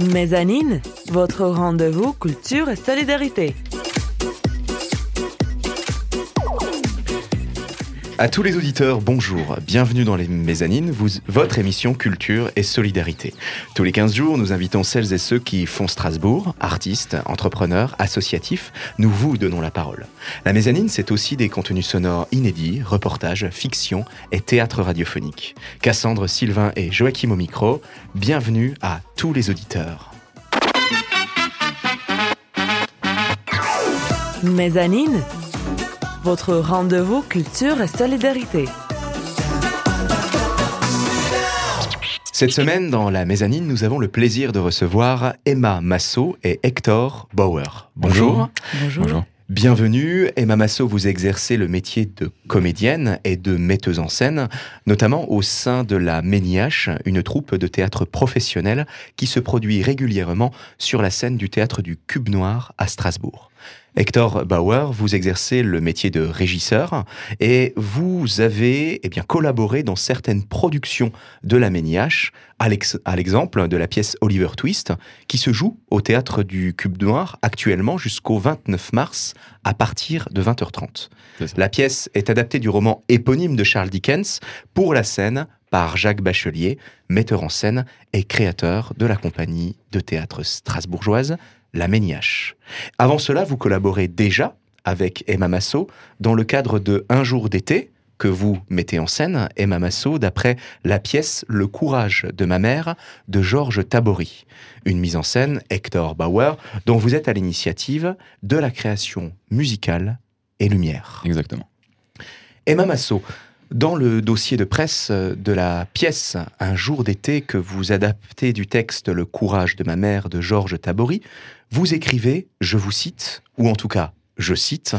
Mezzanine, votre rendez-vous culture et solidarité. À tous les auditeurs, bonjour. Bienvenue dans les Mezzanines, vous, votre émission Culture et Solidarité. Tous les 15 jours, nous invitons celles et ceux qui font Strasbourg, artistes, entrepreneurs, associatifs. Nous vous donnons la parole. La Mezzanine, c'est aussi des contenus sonores inédits, reportages, fiction et théâtre radiophonique. Cassandre, Sylvain et Joachim au micro, bienvenue à tous les auditeurs. Mezzanine, votre rendez-vous culture et solidarité. Cette semaine, dans la mezzanine, nous avons le plaisir de recevoir Emma Massot et Hector Bauer. Bonjour. Bonjour. Bienvenue. Emma Massot, vous exercez le métier de comédienne et de metteuse en scène, notamment au sein de la Méniache, une troupe de théâtre professionnel qui se produit régulièrement sur la scène du théâtre du Cube Noir à Strasbourg. Hector Bauer, vous exercez le métier de régisseur et vous avez eh bien, collaboré dans certaines productions de la Méniache, à l'exemple de la pièce Oliver Twist, qui se joue au théâtre du Cube Noir actuellement jusqu'au 29 mars à partir de 20h30. La pièce est adaptée du roman éponyme de Charles Dickens pour la scène par Jacques Bachelier, metteur en scène et créateur de la compagnie de théâtre strasbourgeoise la Méniache. Avant cela, vous collaborez déjà avec Emma Massot dans le cadre de Un jour d'été, que vous mettez en scène, Emma Massot, d'après la pièce Le courage de ma mère de Georges Tabory. Une mise en scène, Hector Bauer, dont vous êtes à l'initiative de la création musicale et lumière. Exactement. Emma Massot, dans le dossier de presse de la pièce Un jour d'été que vous adaptez du texte Le courage de ma mère de Georges Tabory, vous écrivez, je vous cite, ou en tout cas, je cite,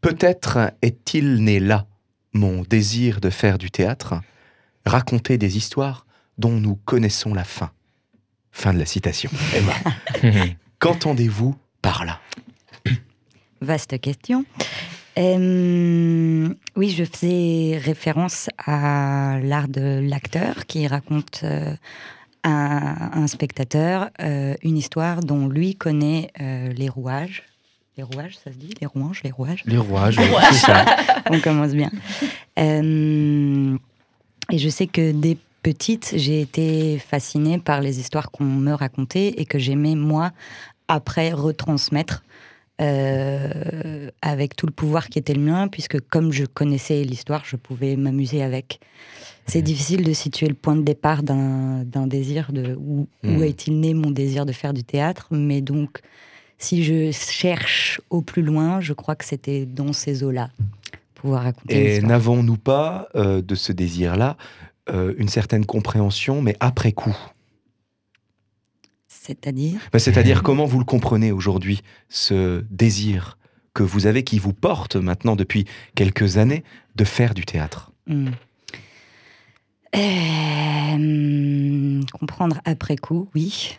Peut-être est-il né là mon désir de faire du théâtre, raconter des histoires dont nous connaissons la fin. Fin de la citation. Emma, qu'entendez-vous par là? Vaste question. Euh, oui, je faisais référence à l'art de l'acteur qui raconte euh, à un spectateur euh, une histoire dont lui connaît euh, les rouages. Les rouages, ça se dit? Les rouages Les rouages? Les rouages, c'est ça. On commence bien. Euh, et je sais que dès petite, j'ai été fascinée par les histoires qu'on me racontait et que j'aimais, moi, après retransmettre avec tout le pouvoir qui était le mien, puisque comme je connaissais l'histoire, je pouvais m'amuser avec. C'est difficile de situer le point de départ d'un désir de où, Hmm. est-il né mon désir de faire du théâtre, mais donc si je cherche au plus loin, je crois que c'était dans ces eaux-là pouvoir raconter. Et n'avons-nous pas euh, de ce désir-là euh, une certaine compréhension, mais après coup? C'est-à-dire Ben, C'est-à-dire comment vous le comprenez aujourd'hui, ce désir que vous avez, qui vous porte maintenant depuis quelques années, de faire du théâtre? Hmm. Euh, comprendre après coup, oui.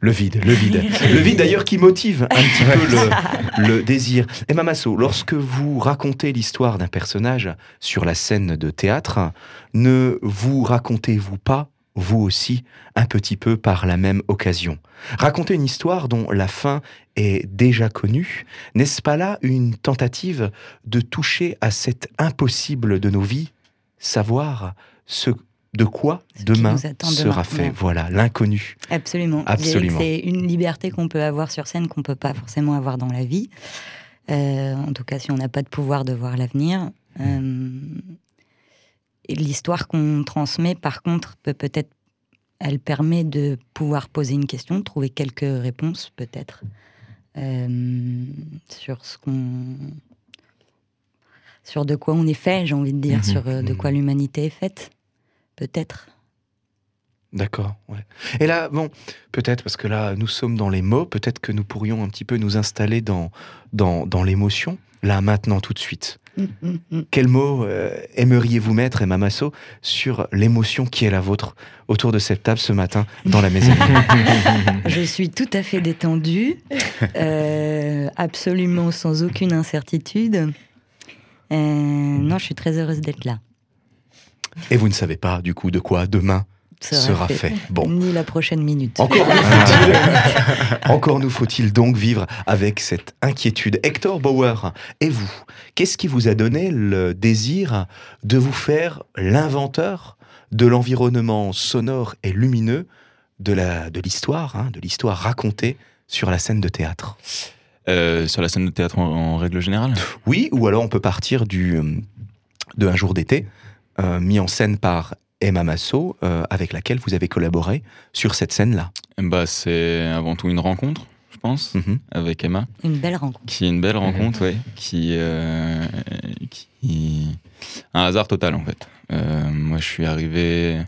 Le vide, le vide. Le vide d'ailleurs qui motive un petit peu le, le désir. Emma Massot, lorsque vous racontez l'histoire d'un personnage sur la scène de théâtre, ne vous racontez-vous pas, vous aussi, un petit peu par la même occasion? Raconter une histoire dont la fin est déjà connue, n'est-ce pas là une tentative de toucher à cet impossible de nos vies, savoir ce de quoi Ce demain sera demain, fait ouais. Voilà, l'inconnu. Absolument. Absolument. C'est une liberté qu'on peut avoir sur scène qu'on peut pas forcément avoir dans la vie. Euh, en tout cas, si on n'a pas de pouvoir de voir l'avenir. Euh, et L'histoire qu'on transmet, par contre, peut peut-être, elle permet de pouvoir poser une question, de trouver quelques réponses, peut-être, euh, sur ce qu'on, sur de quoi on est fait, j'ai envie de dire, Mhm. sur euh, de Mhm. quoi l'humanité est faite, peut-être. D'accord. Ouais. Et là, bon, peut-être parce que là, nous sommes dans les mots, peut-être que nous pourrions un petit peu nous installer dans, dans, dans l'émotion, là, maintenant, tout de suite. Quel mot euh, aimeriez-vous mettre, Emma Masso, sur l'émotion qui est la vôtre autour de cette table ce matin dans la maison? Je suis tout à fait détendue, euh, absolument sans aucune incertitude. Euh, non, je suis très heureuse d'être là. Et vous ne savez pas, du coup, de quoi demain sera, fait. Bon. Ni la prochaine minute. Encore nous faut-il, encore nous faut-il donc vivre avec cette inquiétude. Hector Bauer, et vous, qu'est-ce qui vous a donné le désir de vous faire l'inventeur de l'environnement sonore et lumineux de la de l'histoire, hein, de l'histoire racontée sur la scène de théâtre? Euh, Sur la scène de théâtre en, règle générale? Oui, ou alors on peut partir du euh, de Un jour d'été, mis en scène par Emma Masso, avec laquelle vous avez collaboré sur cette scène-là. Bah, c'est avant tout une rencontre, je pense, mhm. avec Emma. Une belle rencontre. Qui est une belle rencontre, oui. Qui, qui, un hasard total en fait. moi, je suis arrivé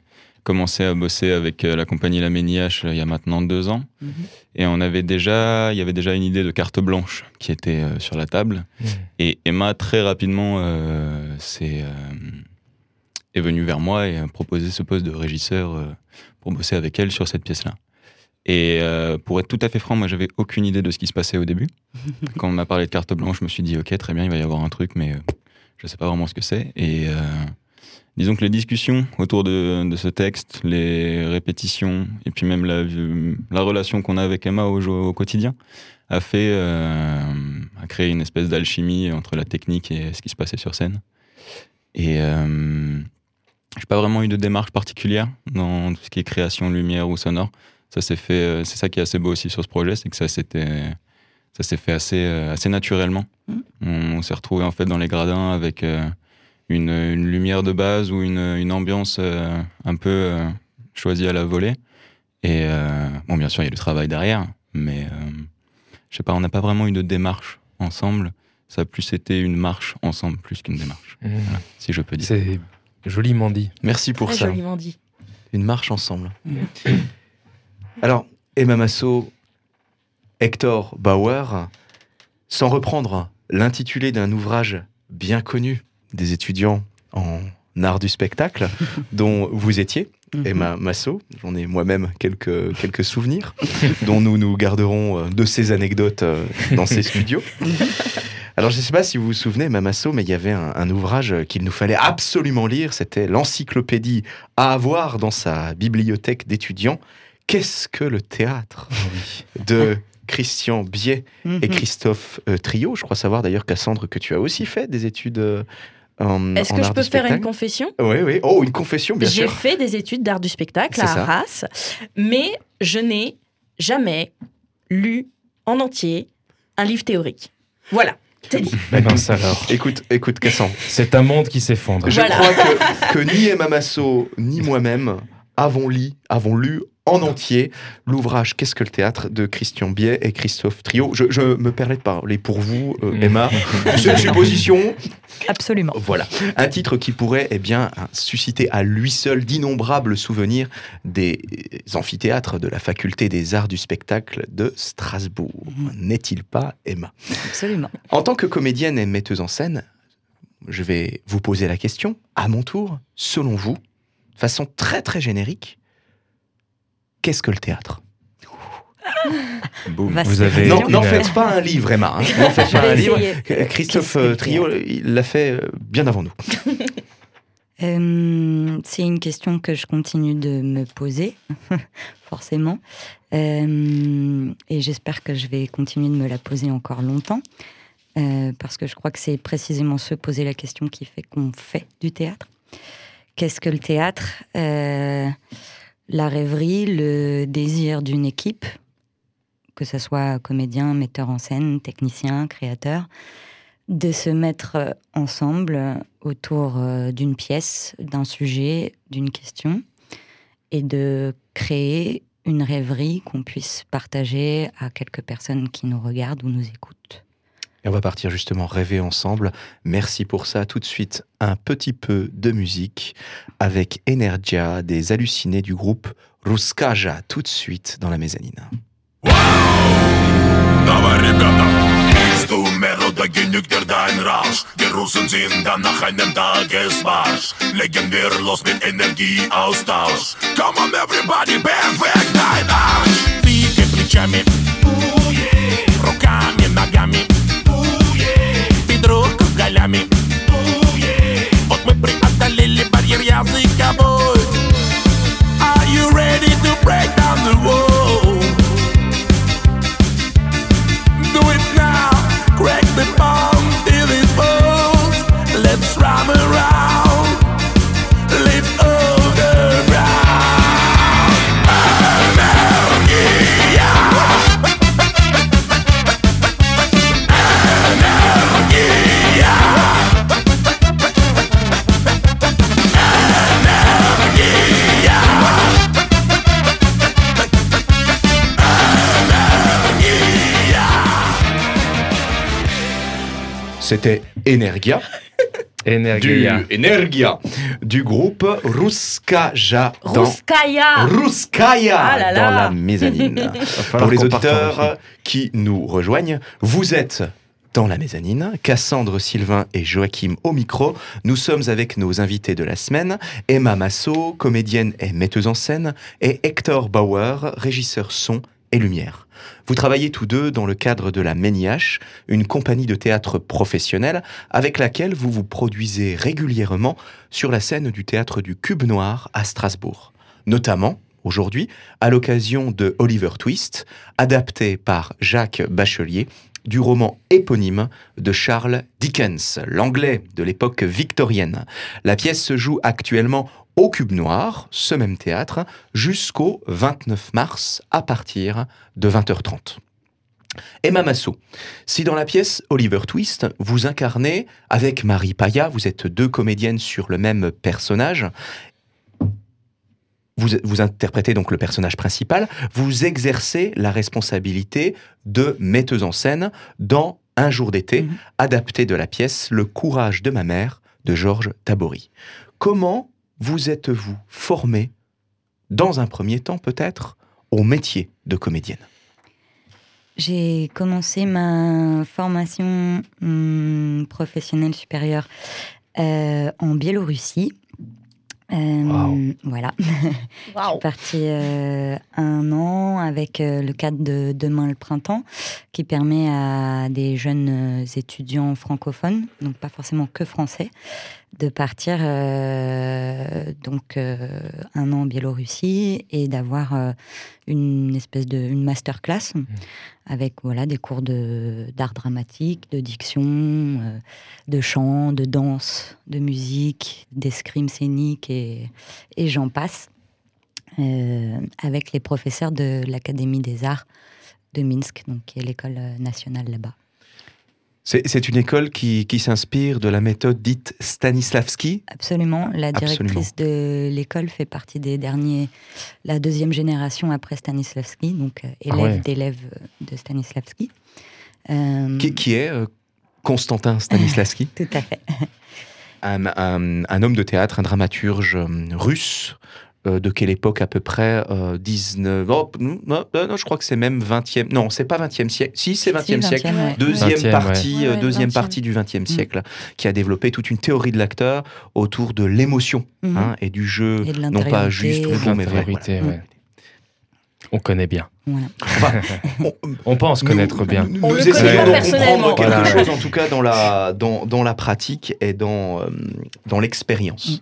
commencé à bosser avec euh, la compagnie La Méniache euh, il y a maintenant deux ans. Mhm. Et on avait déjà, il y avait déjà une idée de carte blanche qui était euh, sur la table. Et Emma, très rapidement, est, est venue vers moi et a proposé ce poste de régisseur pour bosser avec elle sur cette pièce-là. Et pour être tout à fait franc, moi, j'avais aucune idée de ce qui se passait au début. Quand on m'a parlé de carte blanche, je me suis dit, ok, très bien, il va y avoir un truc, mais je ne sais pas vraiment ce que c'est. Et disons que les discussions autour de, ce texte, les répétitions, et puis même la, la relation qu'on a avec Emma au, au quotidien, a fait, euh, a créé une espèce d'alchimie entre la technique et ce qui se passait sur scène. Et euh, je n'ai pas vraiment eu de démarche particulière dans tout ce qui est création lumière ou sonore. Ça s'est fait, euh, c'est ça qui est assez beau aussi sur ce projet, c'est que ça s'était, ça s'est fait assez, assez naturellement. Mmh. On, s'est retrouvé en fait dans les gradins avec une, lumière de base ou une, ambiance euh, un peu euh, choisie à la volée. Et euh, bon, bien sûr, il y a du travail derrière, mais je sais pas, on n'a pas vraiment eu de démarche ensemble. Ça a plus été une marche ensemble plus qu'une démarche, mmh. si je peux dire. C'est joliment dit. Merci pour ça. Joliment dit. Une marche ensemble. Alors, Emma Masso, Hector Bauer, sans reprendre l'intitulé d'un ouvrage bien connu des étudiants en art du spectacle, dont vous étiez, mhm. Emma Masso. J'en ai moi-même quelques, quelques souvenirs, dont nous nous garderons euh, de ces anecdotes euh, dans ces studios. Alors, je ne sais pas si vous vous souvenez, Emma Masso, mais il y avait un, ouvrage qu'il nous fallait absolument lire. C'était l'encyclopédie à avoir dans sa bibliothèque d'étudiants. Qu'est-ce que le théâtre de Christian Biet et mhm. Christophe euh, Trio? Je crois savoir d'ailleurs, Cassandre, que tu as aussi fait des études est-ce que je peux faire une confession? Oui, oui. Oh, une confession, bien sûr. J'ai fait des études d'art du spectacle à Arras, mais je n'ai jamais lu en entier un livre théorique. Voilà. C'est dit. Ben alors. Écoute, écoute, Cassandre. C'est un monde qui s'effondre. Je crois que, que ni Emma Masso, ni moi-même avons, lu, avons lu en entier l'ouvrage Qu'est-ce que le théâtre de Christian Biet et Christophe Trio. Je, me permets de parler pour vous, euh, mm. Emma. C'est une supposition. Absolument. Voilà. Un titre qui pourrait eh bien, susciter à lui seul d'innombrables souvenirs des amphithéâtres de la faculté des arts du spectacle de Strasbourg. N'est-il pas, Emma? Absolument. En tant que comédienne et metteuse en scène, je vais vous poser la question, à mon tour, selon vous, de façon très très générique, qu'est-ce que le théâtre Vous avez n'en faites pas un livre, Emma. Hein. N'en faites pas un livre. Christophe Trio, il l'a fait euh, bien avant nous. Euh, c'est une question que je continue de me poser, forcément. Euh, et j'espère que je vais continuer de me la poser encore longtemps. parce que je crois que c'est précisément se poser la question qui fait qu'on fait du théâtre. Qu'est-ce que le théâtre? La rêverie, le désir d'une équipe, que ce soit comédien, metteur en scène, technicien, créateur, de se mettre ensemble autour euh, d'une pièce, d'un sujet, d'une question, et de créer une rêverie qu'on puisse partager à quelques personnes qui nous regardent ou nous écoutent. Et on va partir justement rêver ensemble. Merci pour ça. Tout de suite, un petit peu de musique avec Energia, des hallucinés du groupe Ruskaja, tout de suite dans la mezzanine. голями. Вот мы преодолели барьер языковой Are you ready to break down the wall? Do it now, crack the bomb till it Let's rhyme around C'était Energia. Energia. Du, Energia. Du groupe Ruskaja. dans- Ruskaya Ruskaya Ah là là. dans la mezzanine. Pour les auditeurs qui nous rejoignent, vous êtes dans la mezzanine, Cassandre Sylvain et Joachim au micro. Nous sommes avec nos invités de la semaine, Emma Massot, comédienne et metteuse en scène, et Hector Bauer, régisseur son et lumière. Vous travaillez tous deux dans le cadre de la Méniache, une compagnie de théâtre professionnelle avec laquelle vous vous produisez régulièrement sur la scène du théâtre du Cube Noir à Strasbourg. Notamment, aujourd'hui, à l'occasion de Oliver Twist, adapté par Jacques Bachelier, du roman éponyme de Charles Dickens, l'anglais de l'époque victorienne. La pièce se joue actuellement au Cube Noir, ce même théâtre, jusqu'au 29 mars à partir de 20h30. Emma Massot, si dans la pièce Oliver Twist, vous incarnez avec Marie Paya, vous êtes deux comédiennes sur le même personnage, vous, vous interprétez donc le personnage principal, vous exercez la responsabilité de metteuse en scène dans Un jour d'été, Mhm. adapté de la pièce Le courage de ma mère de Georges Tabory. Comment vous êtes-vous formée, dans un premier temps peut-être, au métier de comédienne? J'ai commencé ma formation hum, professionnelle supérieure euh, en Biélorussie. Euh, Wow. Voilà. Je suis partie euh, un an avec euh, le cadre de Demain le printemps, qui permet à des jeunes étudiants francophones, donc pas forcément que français, de partir euh, donc euh, un an en Biélorussie et d'avoir euh, une espèce de une masterclass avec voilà des cours de d'art dramatique, de diction, de chant, de danse, de musique, d'escrime scénique et, et j'en passe avec les professeurs de l'Académie des Arts de Minsk, donc qui est l'école nationale là-bas. C'est une école qui, qui s'inspire de la méthode dite Stanislavski? Absolument, la directrice de l'école fait partie des derniers, la deuxième génération après Stanislavski, donc euh, élève ouais. d'élèves de Stanislavski. Euh, Qui, qui est euh, Constantin Stanislavski, Tout à fait. un, un- un homme de théâtre, un dramaturge russe. Euh, de quelle époque à peu près euh, 19... Oh, non, non, non, je crois que c'est même 20e... Non, c'est pas 20e siècle. Si, c'est 20e Si, siècle. 20e, ouais. Deuxième 20e, partie, ouais. euh, Ouais, ouais, deuxième 20e. partie du XXe siècle, qui a développé toute une théorie de l'acteur autour de l'émotion Mhm. hein, et du jeu, Et de non pas juste ou mais vrai. L'intériorité, voilà. ouais. On connaît bien. Voilà. On- On pense connaître nous, bien. Nous, On nous le essayons connaît de pas personnellement. comprendre quelque Voilà. chose, en tout cas dans la, dans, dans la pratique et dans, euh, dans l'expérience.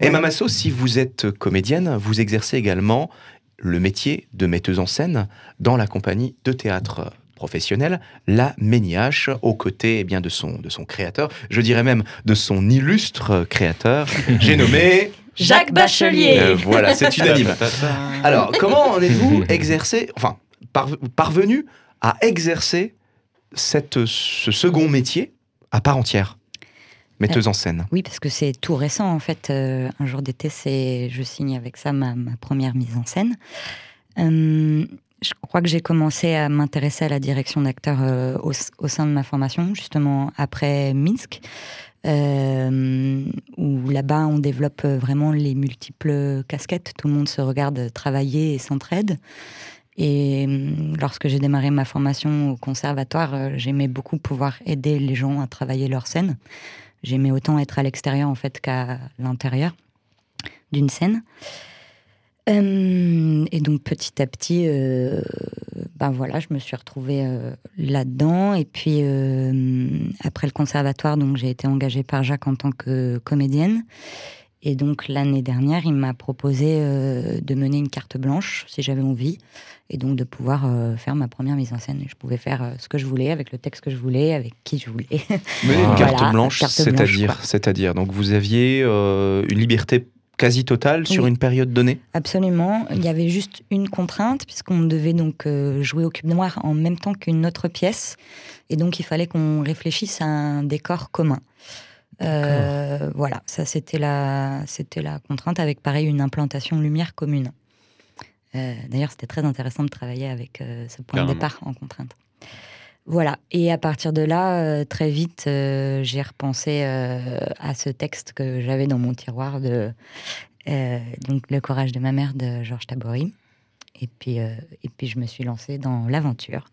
Emma Masso, si vous êtes comédienne, vous exercez également le métier de metteuse en scène dans la compagnie de théâtre professionnelle, La Méniache, aux côtés eh bien, de, son, de son créateur, je dirais même de son illustre créateur, j'ai nommé... Jacques Bachelier. Euh, voilà, c'est unanime. Alors, comment en êtes-vous exercé, enfin, parve- parvenu à exercer cette, ce second métier à part entière? Metteuse en scène. Oui, parce que c'est tout récent en fait. Euh, un jour d'été, c'est je signe avec ça ma, ma première mise en scène. Euh, je crois que j'ai commencé à m'intéresser à la direction d'acteur euh, au, au sein de ma formation, justement après Minsk, euh, où là-bas on développe vraiment les multiples casquettes. Tout le monde se regarde travailler et s'entraide. Et euh, lorsque j'ai démarré ma formation au conservatoire, euh, j'aimais beaucoup pouvoir aider les gens à travailler leur scène. J'aimais autant être à l'extérieur en fait qu'à l'intérieur d'une scène. Euh, et donc petit à petit, euh, ben voilà, je me suis retrouvée euh, là-dedans. Et puis après le conservatoire, donc j'ai été engagée par Jacques en tant que comédienne. Et donc l'année dernière, il m'a proposé euh, de mener une carte blanche si j'avais envie, et donc de pouvoir euh, faire ma première mise en scène. Je pouvais faire euh, ce que je voulais, avec le texte que je voulais, avec qui je voulais. Mais une carte Voilà, blanche, c'est-à-dire, c'est-à-dire, donc vous aviez une liberté quasi totale sur Oui. une période donnée? Absolument. Il y avait juste une contrainte, puisqu'on devait donc jouer au cube noir en même temps qu'une autre pièce. Et donc, il fallait qu'on réfléchisse à un décor commun. Euh, voilà, ça c'était la, c'était la contrainte avec pareil une implantation lumière commune. Euh, D'ailleurs, c'était très intéressant de travailler avec euh, ce point Carrément. de départ en contrainte. Voilà. Et à partir de là, euh, très vite, euh, j'ai repensé euh, à ce texte que j'avais dans mon tiroir de euh, donc Le courage de ma mère de Georges Tabori. Et puis, euh, et puis je me suis lancée dans l'aventure.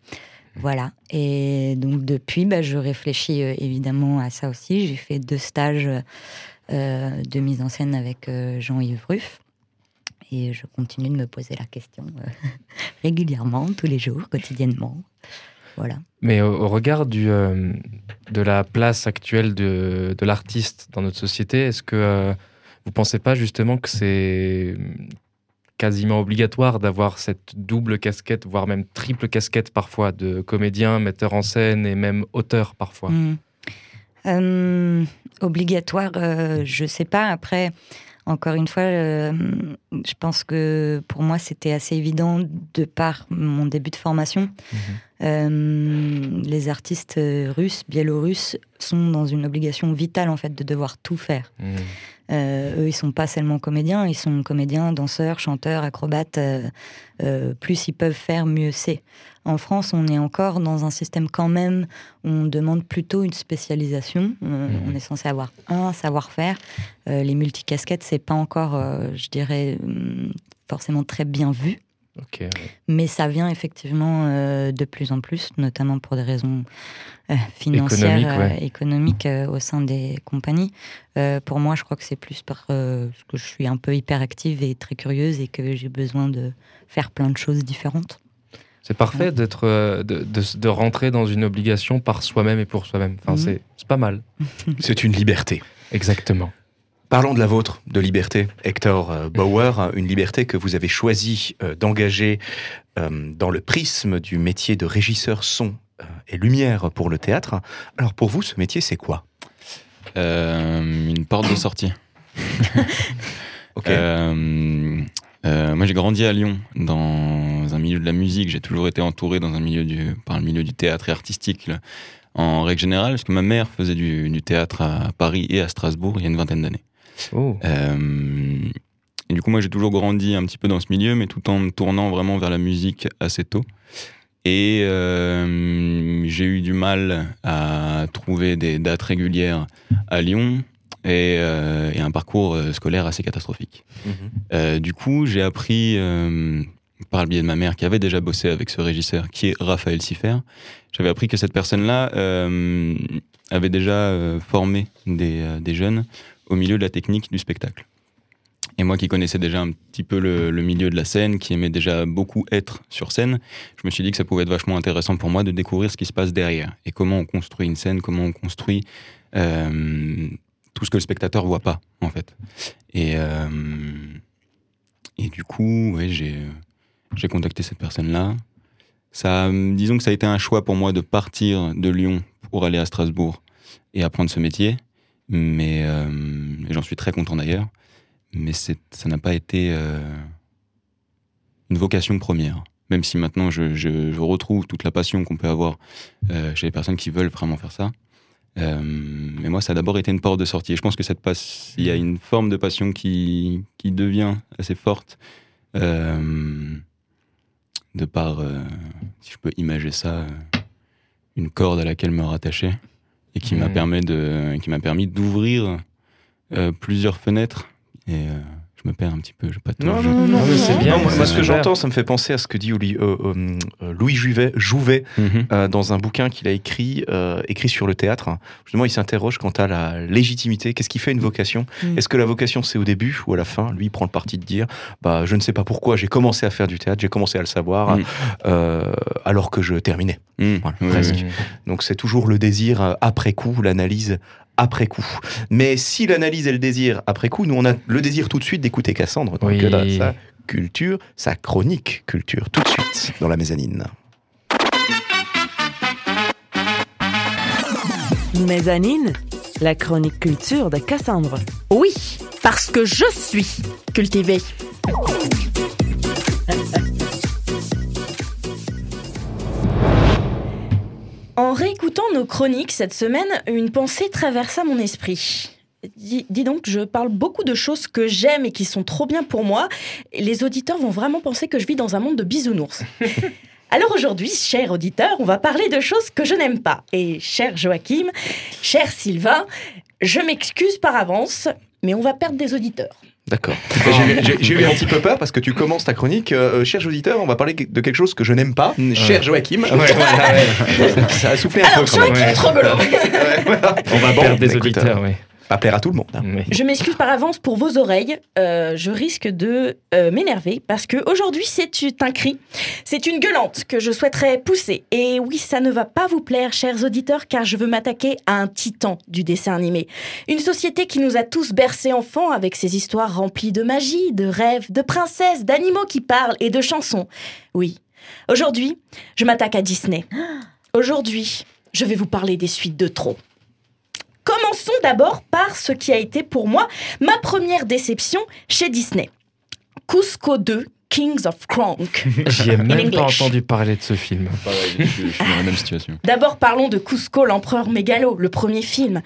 Voilà. Et donc depuis, bah, je réfléchis euh, évidemment à ça aussi. J'ai fait deux stages euh, de mise en scène avec euh, Jean-Yves Ruff. Et je continue de me poser la question régulièrement, tous les jours, quotidiennement. Voilà. Mais au, regard de la place actuelle de, l'artiste dans notre société, est-ce que vous pensez pas justement que c'est quasiment obligatoire d'avoir cette double casquette, voire même triple casquette parfois, de comédien, metteur en scène et même auteur parfois Mm. Euh, obligatoire, euh, je sais pas. Après, encore une fois, euh, je pense que pour moi, c'était assez évident de par mon début de formation. Mhm. Euh, les artistes russes, biélorusses sont dans une obligation vitale en fait de devoir tout faire. Mm. Euh, eux, ils sont pas seulement comédiens, ils sont comédiens, danseurs, chanteurs, acrobates. euh, plus ils peuvent faire, mieux c'est. En France, on est encore dans un système quand même où on demande plutôt une spécialisation. Mhm. On est censé avoir un savoir-faire. Les multicasquettes, c'est pas encore, je dirais, hum, forcément très bien vu. Ouais. Mais ça vient effectivement euh, de plus en plus, notamment pour des raisons euh, financières, ouais. euh, économiques euh, au sein des compagnies. Euh, pour moi, je crois que c'est plus parce euh, que je suis un peu hyperactive et très curieuse et que j'ai besoin de faire plein de choses différentes. C'est parfait d'être, euh, de, de- de rentrer dans une obligation par soi-même et pour soi-même. Enfin, Mhm. c'est, c'est pas mal. C'est une liberté. Exactement. Parlons de la vôtre, de liberté. Hector euh, Bauer, une liberté que vous avez choisi euh, d'engager euh, dans le prisme du métier de régisseur son et lumière pour le théâtre. Alors pour vous, ce métier, c'est quoi? Euh, une porte de sortie. Ok. Euh, euh, moi, j'ai grandi à Lyon, dans un milieu de la musique. J'ai toujours été entouré dans un milieu du, par le milieu du théâtre et artistique, là, en règle générale, parce que ma mère faisait du, du théâtre à Paris et à Strasbourg il y a une vingtaine d'années. Oh. Euh, et du coup, moi, j'ai toujours grandi un petit peu dans ce milieu, mais tout en me tournant vraiment vers la musique assez tôt. Et euh, j'ai eu du mal à trouver des dates régulières à Lyon et, euh, et un parcours scolaire assez catastrophique. Mhm. Euh, du coup, j'ai appris par le biais de ma mère qui avait déjà bossé avec ce régisseur, qui est Raphaël Siffer. J'avais appris que cette personne-là avait déjà formé des, des jeunes au milieu de la technique du spectacle. Et moi qui connaissais déjà un petit peu le, milieu de la scène, qui aimait déjà beaucoup être sur scène, je me suis dit que ça pouvait être vachement intéressant pour moi de découvrir ce qui se passe derrière et comment on construit une scène, comment on construit euh, tout ce que le spectateur voit pas en fait. Et, euh, et du coup, ouais, j'ai contacté cette personne-là. Ça, disons que ça a été un choix pour moi de partir de Lyon pour aller à Strasbourg et apprendre ce métier. Mais euh, j'en suis très content d'ailleurs. Mais ça n'a pas été euh, une vocation première. Même si maintenant je, retrouve toute la passion qu'on peut avoir euh, chez les personnes qui veulent vraiment faire ça. Mais moi, ça a d'abord été une porte de sortie. Et je pense que cette passe, il y a une forme de passion qui, devient assez forte de par, si je peux imager ça, une corde à laquelle me rattacher et qui m'a Mhm. permis de, qui m'a permis d'ouvrir euh, plusieurs fenêtres. Et euh, je me perds un petit peu. Je pas tout- Non, non, non, c'est bien. Moi, ce que j'entends, ça me fait penser à ce que dit Oli- euh, euh, euh, Louis Jouvet, Jouvet Mhm. euh, dans un bouquin qu'il a écrit, euh, écrit sur le théâtre. Justement, il s'interroge quant à la légitimité. Qu'est-ce qui fait une vocation Mm. Est-ce que la vocation, c'est au début ou à la fin Lui, il prend le parti de dire bah, Je ne sais pas pourquoi j'ai commencé à faire du théâtre, j'ai commencé à le savoir Mm. euh, alors que je terminais. Voilà, Oui, presque. oui. Donc, c'est toujours le désir après coup, l'analyse après coup. Mais si l'analyse et le désir après coup, nous, on a le désir tout de suite d'écouter Cassandre. Donc, Oui. là, sa culture, sa chronique culture, tout de suite dans la mezzanine. Mezzanine, la chronique culture de Cassandre. Oui, parce que je suis cultivée. En réécoutant nos chroniques cette semaine, une pensée traversa mon esprit. Dis, dis donc, je parle beaucoup de choses que j'aime et qui sont trop bien pour moi. Et les auditeurs vont vraiment penser que je vis dans un monde de bisounours. Alors aujourd'hui, cher auditeur, on va parler de choses que je n'aime pas. Et cher Joachim, cher Sylvain, je m'excuse par avance, mais on va perdre des auditeurs. D'accord. J'ai eu un petit peu peur parce que tu commences ta chronique. Euh, chers auditeurs, on va parler de quelque chose que je n'aime pas. Cher Joachim. ça a soufflé un Alors, peu. Joachim est trop. On va perdre des auditeurs, oui pas plaire à tout le monde. Hein. Je m'excuse par avance pour vos oreilles. Euh, je risque de euh, m'énerver parce que aujourd'hui c'est un cri, c'est une gueulante que je souhaiterais pousser. Et oui, ça ne va pas vous plaire, chers auditeurs, car je veux m'attaquer à un titan du dessin animé. Une société qui nous a tous bercés enfants avec ses histoires remplies de magie, de rêves, de princesses, d'animaux qui parlent et de chansons. Oui. Aujourd'hui, je m'attaque à Disney. Aujourd'hui, je vais vous parler des suites de trop. Commençons d'abord par ce qui a été pour moi ma première déception chez Disney. Cusco 2, Kings of Kronk. J'y ai même pas entendu parler de ce film. je, suis dans la même situation. D'abord, parlons de Cusco, l'empereur mégalo, le premier film.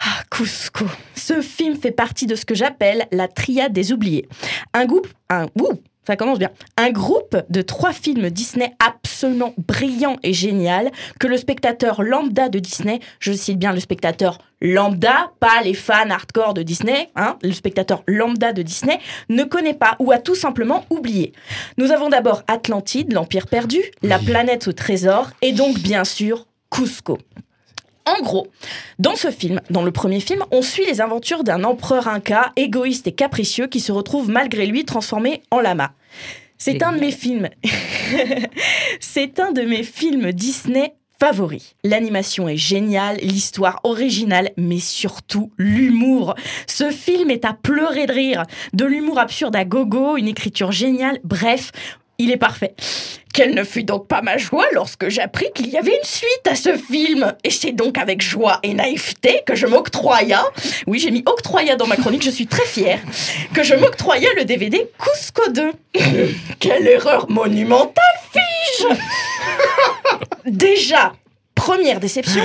Ah, Cusco. Ce film fait partie de ce que j'appelle la triade des oubliés. Un groupe, un, ouh, ça commence bien. Un groupe de trois films Disney absolument brillants et génial que le spectateur lambda de Disney, je cite bien le spectateur lambda, pas les fans hardcore de Disney, hein, le spectateur lambda de Disney, ne connaît pas ou a tout simplement oublié. Nous avons d'abord Atlantide, l'Empire perdu, la planète au trésor et donc bien sûr Cusco. En gros, dans ce film, dans le premier film, on suit les aventures d'un empereur inca égoïste et capricieux qui se retrouve malgré lui transformé en lama. C'est un de mes films. C'est un de mes films Disney favoris. L'animation est géniale, l'histoire originale, mais surtout l'humour. Ce film est à pleurer de rire. De l'humour absurde à gogo, une écriture géniale, bref, il est parfait. Quelle ne fut donc pas ma joie lorsque j'appris qu'il y avait une suite à ce film. Et c'est donc avec joie et naïveté que je m'octroya, oui j'ai mis octroya dans ma chronique, je suis très fière, que je m'octroya le DVD Cusco 2. Quelle erreur monumentale, fis Déjà, première déception,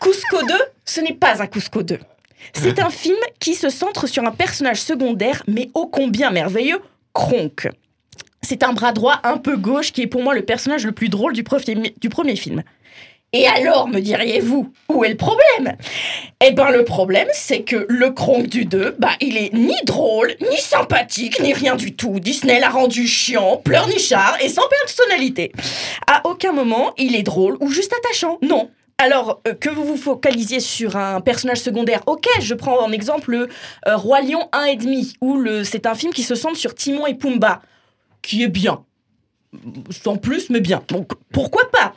Cusco 2, ce n'est pas un Cusco 2. C'est un film qui se centre sur un personnage secondaire, mais ô combien merveilleux, Kronk c'est un bras droit un peu gauche qui est pour moi le personnage le plus drôle du, premier film. Et alors, me diriez-vous, où est le problème? Eh ben, le problème, c'est que le Kronk du 2, bah, il est ni drôle, ni sympathique, ni rien du tout. Disney l'a rendu chiant, pleurnichard et sans personnalité. À aucun moment, il est drôle ou juste attachant. Non. Alors, euh, que vous vous focalisiez sur un personnage secondaire, ok, je prends en exemple le euh, Roi Lion 1,5, où c'est un film qui se centre sur Timon et Pumba qui est bien. Sans plus, mais bien. Donc, pourquoi pas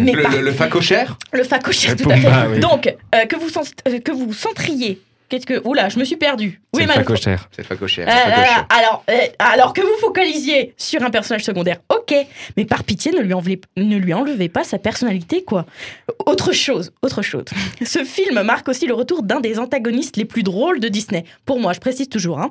mais Le, le, facochère Le facochère, tout à fait. Donc, euh, que, vous, euh, que vous centriez Qu'est-ce que. Oula, je me suis perdu. Oui, c'est facochère. C'est facochère. Euh, alors, euh, alors que vous focalisiez sur un personnage secondaire, ok. Mais par pitié, ne lui, enlevez, ne lui enlevez pas sa personnalité, quoi. Autre chose, autre chose. Ce film marque aussi le retour d'un des antagonistes les plus drôles de Disney. Pour moi, je précise toujours. Hein.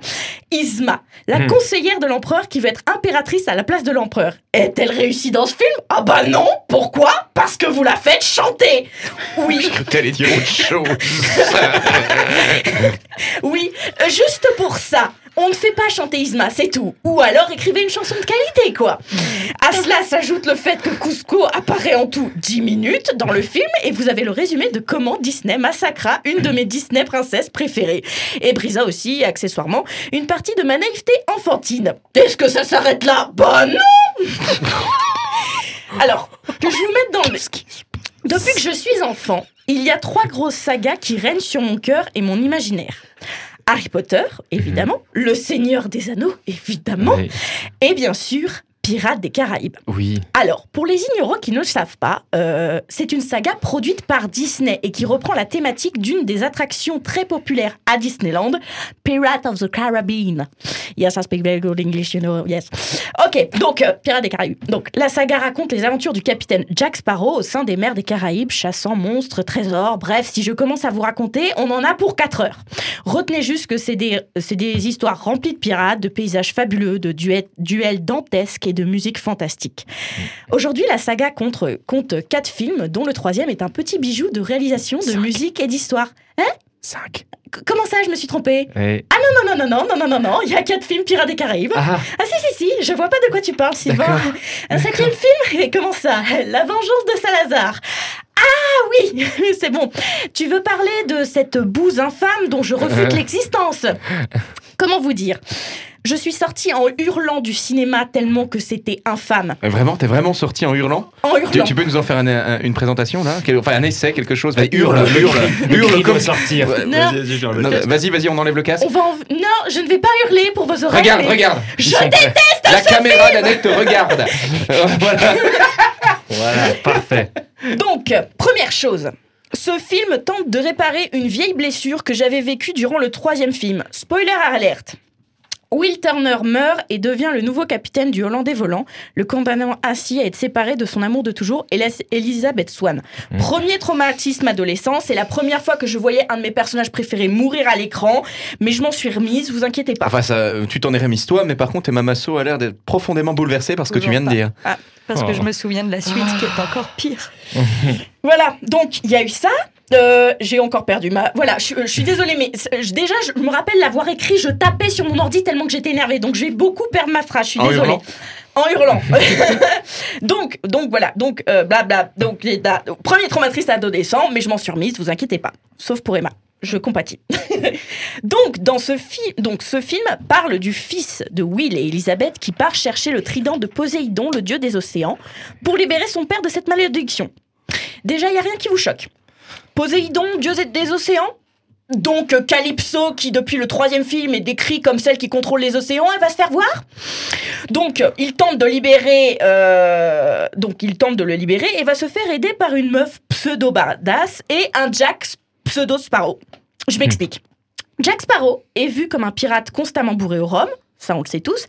Isma, la hmm. conseillère de l'empereur qui veut être impératrice à la place de l'empereur. Est-elle réussie dans ce film? Ah bah non Pourquoi? Parce que vous la faites chanter Oui. Je croyais dire autre chose. oui, euh, juste pour ça. On ne fait pas chanter Isma, c'est tout. Ou alors écrivez une chanson de qualité, quoi. À cela s'ajoute le fait que Cusco apparaît en tout 10 minutes dans le film et vous avez le résumé de comment Disney massacra une de mes Disney princesses préférées. Et brisa aussi, accessoirement, une partie de ma naïveté enfantine. Est-ce que ça s'arrête là? Bah non Alors, que je vous mette dans le... Depuis que je suis enfant, il y a trois grosses sagas qui règnent sur mon cœur et mon imaginaire. Harry Potter, évidemment, mhm. Le Seigneur des Anneaux, évidemment, et bien sûr Pirates des Caraïbes. Oui. Alors, pour les ignorants qui ne le savent pas, euh, c'est une saga produite par Disney et qui reprend la thématique d'une des attractions très populaires à Disneyland, Pirates of the Caribbean. Yes, I speak very good English, you know, yes. Ok, donc, euh, Pirates des Caraïbes. Donc, la saga raconte les aventures du capitaine Jack Sparrow au sein des mers des Caraïbes, chassant monstres, trésors, bref, si je commence à vous raconter, on en a pour 4 heures. Retenez juste que c'est des, des histoires remplies de pirates, de paysages fabuleux, de duels dantesques et de musique fantastique. Aujourd'hui, la saga compte, compte quatre films, dont le troisième est un petit bijou de réalisation, de musique et d'histoire. Hein 5. C- Comment ça, je me suis trompée Et... Non, non, non, non, non, non, non, non, il y a quatre films Pirates des Caraïbes. Ah, Ah si, si, si, je vois pas de quoi tu parles, Sylvain. Un cinquième film Et comment ça? La vengeance de Salazar. Ah oui, c'est bon. Tu veux parler de cette bouse infâme dont je refute l'existence? Comment vous dire? Je suis sortie en hurlant du cinéma tellement que c'était infâme. Vraiment, t'es vraiment sorti en hurlant? En tu, hurlant. tu peux nous en faire un- un- une présentation là? Enfin un essai, quelque chose? Vas-y, Le Hurle, hurle, le hurle comme sortir. Vas-y. Vas-y, on enlève le casque. On va en- Non, je ne vais pas hurler pour vos oreilles. Regarde, mais- regarde. Je prêts. La caméra d'Annette te regarde. Voilà. Voilà, parfait. Donc, première chose. Ce film tente de réparer une vieille blessure que j'avais vécue durant le troisième film. Spoiler alerte. Will Turner meurt et devient le nouveau capitaine du Hollandais volant, le condamnant ainsi à être séparé de son amour de toujours, Elizabeth Swan. Mm. Premier traumatisme adolescent, c'est la première fois que je voyais un de mes personnages préférés mourir à l'écran, mais je m'en suis remise, vous inquiétez pas. Enfin, ça, tu t'en es remise toi, mais par contre, Emma Masso a l'air d'être profondément bouleversée par ce que tu viens de dire. Parce que Oh. je me souviens de la suite qui est encore pire. Voilà, donc il y a eu ça. Euh, j'ai encore perdu ma. Voilà, je, je suis désolée, mais je- déjà, je me rappelle l'avoir écrit, je tapais sur mon ordi tellement que j'étais énervée. Donc, je vais beaucoup perdre ma phrase, je suis En désolée. hurlant? En hurlant. donc, donc voilà, donc euh, blabla. Donc, da- premier traumatrice adolescent, mais je m'en suis remise, vous inquiétez pas. Sauf pour Emma. Je compatis. donc, dans ce, fi- donc, ce film parle du fils de Will et Elizabeth qui part chercher le trident de Poséidon, le dieu des océans, pour libérer son père de cette malédiction. Déjà, il n'y a rien qui vous choque. Poséidon, dieu des océans donc euh, Calypso, qui depuis le troisième film est décrit comme celle qui contrôle les océans, elle va se faire voir. Donc euh, il tente de libérer, euh, donc il tente de le libérer et va se faire aider par une meuf pseudo badass et un Jack pseudo Sparrow. Je m'explique. Jack Sparrow est vu comme un pirate constamment bourré au rhum. Ça, on le sait tous.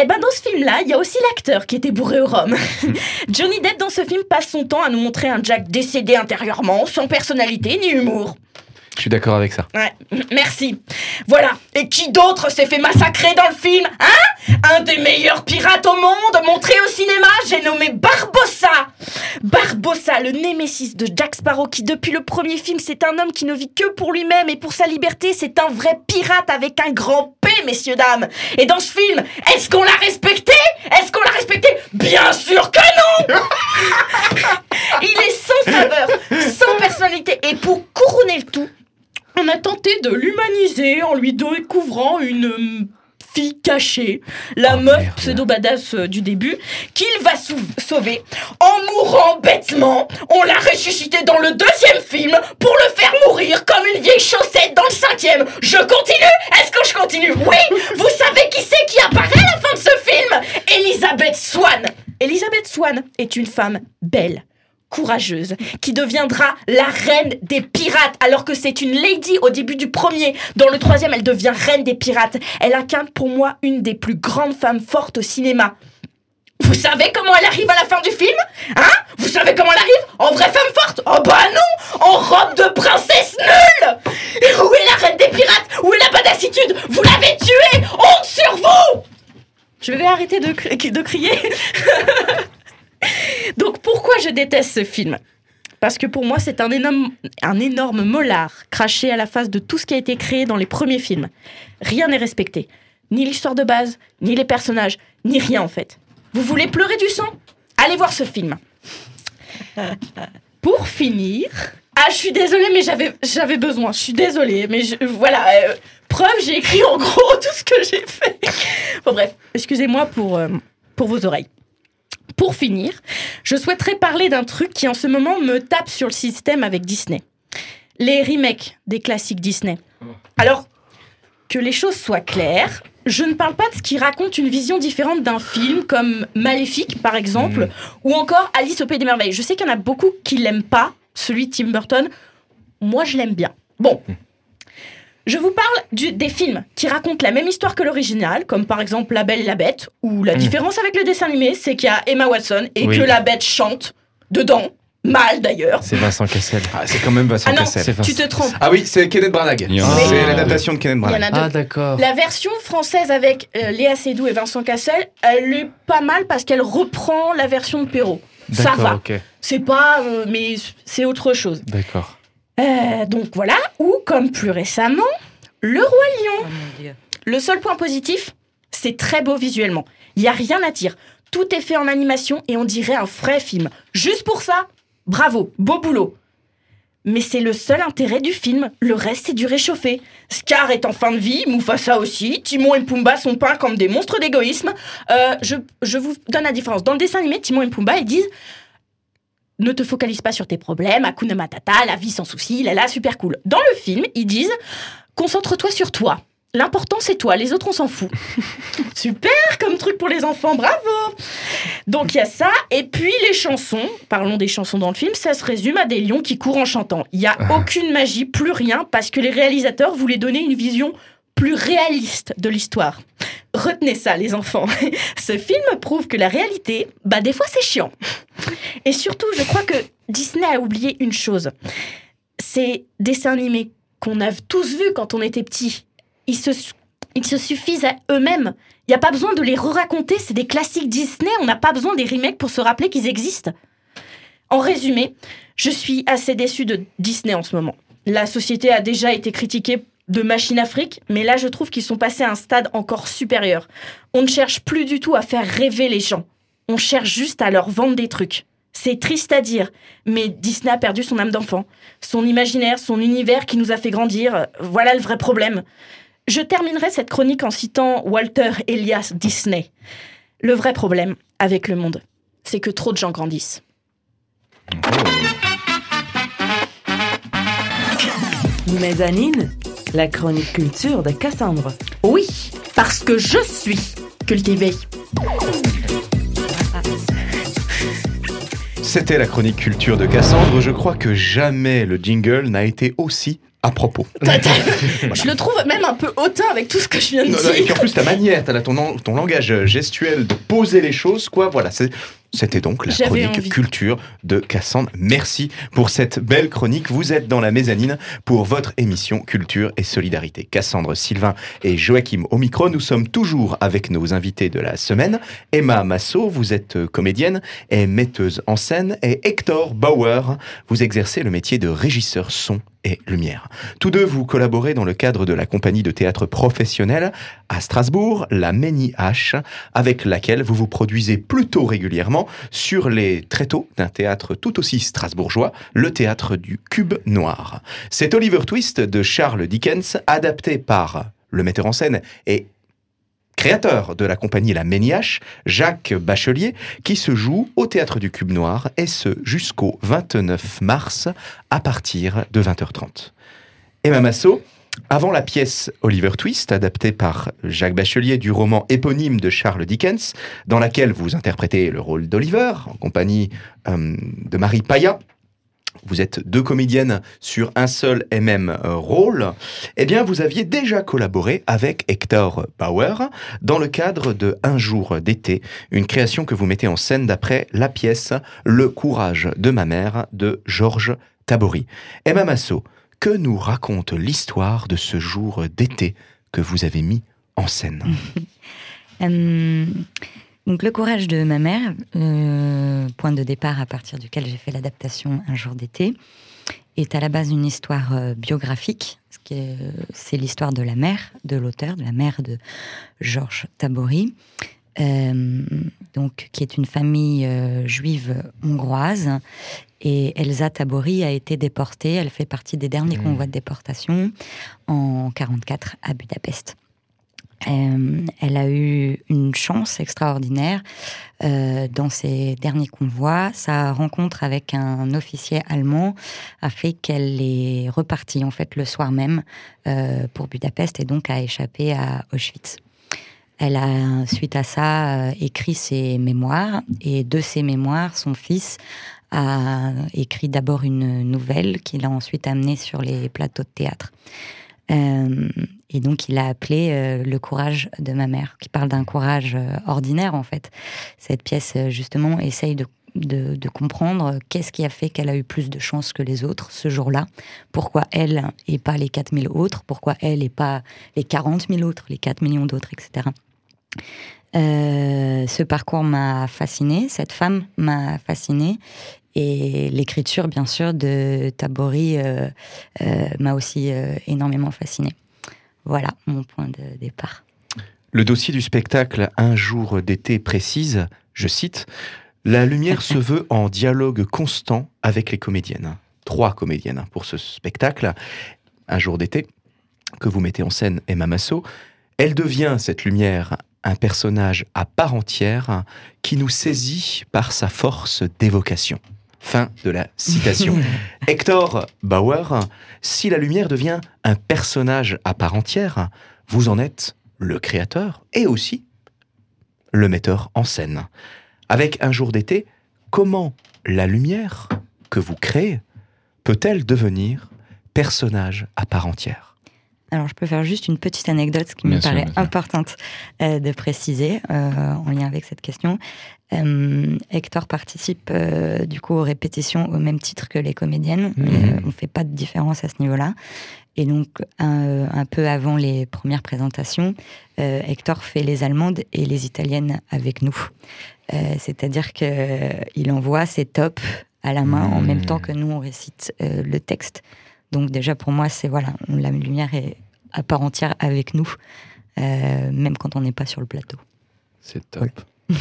Et ben, dans ce film-là, il y a aussi l'acteur qui était bourré au rhum. Johnny Depp, dans ce film, passe son temps à nous montrer un Jack décédé intérieurement, sans personnalité ni humour. Je suis d'accord avec ça. Ouais, merci. Voilà. Et qui d'autre s'est fait massacrer dans le film Hein? Un des meilleurs pirates au monde montré au cinéma, j'ai nommé Barbossa Barbossa, le némésis de Jack Sparrow, qui depuis le premier film, c'est un homme qui ne vit que pour lui-même et pour sa liberté. C'est un vrai pirate avec un grand Messieurs, dames. Et dans ce film, est-ce qu'on l'a respecté? Est-ce qu'on l'a respecté? Bien sûr que non Il est sans saveur, sans personnalité. Et pour couronner le tout, on a tenté de l'humaniser en lui découvrant une euh, fille cachée, la Oh, meuf pseudo-badass euh, du début, qu'il va sauver en mourant bêtement. On l'a ressuscité dans le deuxième film pour le faire mourir comme une vieille chaussette dans le cinquième. Je continue. Est-ce que je continue? Oui. Vous savez qui c'est qui apparaît à la fin de ce film? Elisabeth Swan Elisabeth Swan est une femme belle courageuse, qui deviendra la reine des pirates, alors que c'est une lady au début du premier. Dans le troisième, elle devient reine des pirates. Elle incarne pour moi une des plus grandes femmes fortes au cinéma. Vous savez comment elle arrive à la fin du film Hein? Vous savez comment elle arrive? En vraie femme forte? Oh bah non! En robe de princesse nulle! Et Où est la reine des pirates? Où est la badassitude Vous l'avez tuée! Honte sur vous! Je vais arrêter de, de crier. Donc pourquoi je déteste ce film? Parce que pour moi c'est un énorme, un énorme molar craché à la face de tout ce qui a été créé dans les premiers films. Rien n'est respecté. Ni l'histoire de base, ni les personnages, ni rien en fait. Vous voulez pleurer du sang? Allez voir ce film. Pour finir... Ah, je suis désolée, mais j'avais, j'avais besoin. Je suis désolée, mais je- voilà. euh, preuve, j'ai écrit en gros tout ce que j'ai fait. Bon, bref, excusez-moi pour, euh, pour vos oreilles. Pour finir, je souhaiterais parler d'un truc qui en ce moment me tape sur le système avec Disney. Les remakes des classiques Disney. Alors, que les choses soient claires, je ne parle pas de ce qui raconte une vision différente d'un film comme Maléfique par exemple, ou encore Alice au Pays des Merveilles. Je sais qu'il y en a beaucoup qui l'aiment pas, celui de Tim Burton. Moi, je l'aime bien. Bon. Je vous parle du- des films qui racontent la même histoire que l'original, comme par exemple La Belle et la Bête, où la Mm. différence avec le dessin animé, c'est qu'il y a Emma Watson et Oui. que la bête chante dedans, mal d'ailleurs. C'est Vincent Cassel. Ah, c'est quand même Vincent Ah non, Cassel. Tu te trompes. Ah oui, c'est Kenneth Branagh. C'est l'adaptation de Kenneth Branagh. Ah d'accord. La version française avec euh, Léa Seydoux et Vincent Cassel, elle est pas mal parce qu'elle reprend la version de Perrault. Ça D'accord, va. C'est pas, euh, mais c'est autre chose. D'accord. Euh, donc voilà, ou comme plus récemment, Le Roi Lion. Oh. Le seul point positif, c'est très beau visuellement. Il n'y a rien à dire. Tout est fait en animation et on dirait un vrai film. Juste pour ça, bravo, beau boulot. Mais c'est le seul intérêt du film, le reste c'est du réchauffé. Scar est en fin de vie, Mufasa aussi, Timon et Pumba sont peints comme des monstres d'égoïsme. Euh, je, je vous donne la différence. Dans le dessin animé, Timon et Pumba, ils disent ne te focalise pas sur tes problèmes, Hakuna Matata, la vie sans souci, là là, super cool. Dans le film, ils disent concentre-toi sur toi. L'important c'est toi, les autres on s'en fout. super comme truc pour les enfants, bravo. Donc il y a ça, et puis les chansons, parlons des chansons dans le film, ça se résume à des lions qui courent en chantant. Il n'y a aucune magie, plus rien, parce que les réalisateurs voulaient donner une vision plus réaliste de l'histoire. Retenez ça, les enfants. Ce film prouve que la réalité, bah des fois c'est chiant. Et surtout, je crois que Disney a oublié une chose. Ces dessins animés qu'on a tous vus quand on était petit, ils se, suffisent à eux-mêmes. Il n'y a pas besoin de les re-raconter, c'est des classiques Disney, on n'a pas besoin des remakes pour se rappeler qu'ils existent. En résumé, je suis assez déçue de Disney en ce moment. La société a déjà été critiquée de Machine Afrique, mais là je trouve qu'ils sont passés à un stade encore supérieur. On ne cherche plus du tout à faire rêver les gens. On cherche juste à leur vendre des trucs. C'est triste à dire, mais Disney a perdu son âme d'enfant, son imaginaire, son univers qui nous a fait grandir. Voilà le vrai problème. Je terminerai cette chronique en citant Walter Elias Disney. Le vrai problème avec le monde, c'est que trop de gens grandissent. Mezzanine, la chronique culture de Cassandre. Oui, parce que je suis cultivée. C'était la chronique culture de Cassandre. Je crois que jamais le jingle n'a été aussi à propos. Je le trouve même un peu hautain avec tout ce que je viens de Non, non, et dire. en plus, ta manière, ton, ton, ton langage gestuel de poser les choses, quoi. Voilà, c'est- c'était donc la chronique envie. culture de Cassandre. Merci pour cette belle chronique. Vous êtes dans la mezzanine pour votre émission Culture et Solidarité. Cassandre, Sylvain et Joachim au micro. Nous sommes toujours avec nos invités de la semaine. Emma Massot, vous êtes euh, comédienne et metteuse en scène. Et Hector Bauer, vous exercez le métier de régisseur son et lumière. Tous deux, vous collaborez dans le cadre de la compagnie de théâtre professionnelle à Strasbourg, la Ménie H, avec laquelle vous vous produisez plutôt régulièrement sur les tréteaux d'un théâtre tout aussi strasbourgeois, le théâtre du Cube Noir. C'est Oliver Twist de Charles Dickens, adapté par le metteur en scène et créateur de la compagnie La Méniache, Jacques Bachelier, qui se joue au Théâtre du Cube Noir, et ce jusqu'au 29 mars à partir de 20h30. Emma Massot, avant la pièce Oliver Twist, adaptée par Jacques Bachelier du roman éponyme de Charles Dickens, dans laquelle vous interprétez le rôle d'Oliver, en compagnie euh, de Marie Paya, vous êtes deux comédiennes sur un seul et même euh, rôle, eh bien vous aviez déjà collaboré avec Hector Bauer dans le cadre de Un jour d'été, une création que vous mettez en scène d'après la pièce Le courage de ma mère de Georges Tabori. Emma Massot, que nous raconte l'histoire de ce jour d'été que vous avez mis en scène? Euh, donc, le courage de ma mère, euh, point de départ à partir duquel j'ai fait l'adaptation Un jour d'été, est à la base une histoire euh, biographique. est- C'est l'histoire de la mère de l'auteur, de la mère de Georges Tabori, euh, donc, qui est une famille euh, juive hongroise. Et Elsa Tabori a été déportée. Elle fait partie des derniers Mmh. convois de déportation en 44 à Budapest. Euh, elle a eu une chance extraordinaire euh, dans ses derniers convois. Sa rencontre avec un officier allemand a fait qu'elle est repartie en fait le soir même euh, pour Budapest et donc a échappé à Auschwitz. Elle a, suite à ça, écrit ses mémoires et de ses mémoires, son fils a écrit d'abord une nouvelle qu'il a ensuite amenée sur les plateaux de théâtre. Euh, et donc, il a appelé euh, Le courage de ma mère, qui parle d'un courage euh, ordinaire, en fait. Cette pièce, justement, essaye de, comprendre qu'est-ce qui a fait qu'elle a eu plus de chance que les autres ce jour-là. Pourquoi elle et pas les 4000 autres? Pourquoi elle et pas les 40 000 autres, les 4 millions d'autres, etc. Ce parcours m'a fascinée, cette femme m'a fascinée. Et l'écriture, bien sûr, de Tabori euh, euh, m'a aussi euh, énormément fascinée. Voilà mon point de départ. Le dossier du spectacle Un jour d'été précise, je cite, La lumière se veut en dialogue constant avec les comédiennes. Trois comédiennes pour ce spectacle. Un jour d'été, que vous mettez en scène Emma Masso. Elle devient, cette lumière, un personnage à part entière qui nous saisit par sa force d'évocation. Fin de la citation. Hector Bauer, si la lumière devient un personnage à part entière, vous en êtes le créateur et aussi le metteur en scène. Avec un jour d'été, comment la lumière que vous créez peut-elle devenir personnage à part entière? Alors, je peux faire juste une petite anecdote qui me paraît importante euh, de préciser euh, en lien avec cette question. Euh, Hector participe du coup aux répétitions au même titre que les comédiennes. Mhm. on ne fait pas de différence à ce niveau-là. Et donc, un, peu avant les premières présentations, Hector fait les Allemandes et les Italiennes avec nous. C'est-à-dire qu'il envoie ses tops à la main en même temps que nous, on récite le texte. Donc déjà pour moi, c'est voilà, la lumière est à part entière avec nous, euh, même quand on n'est pas sur le plateau. C'est top.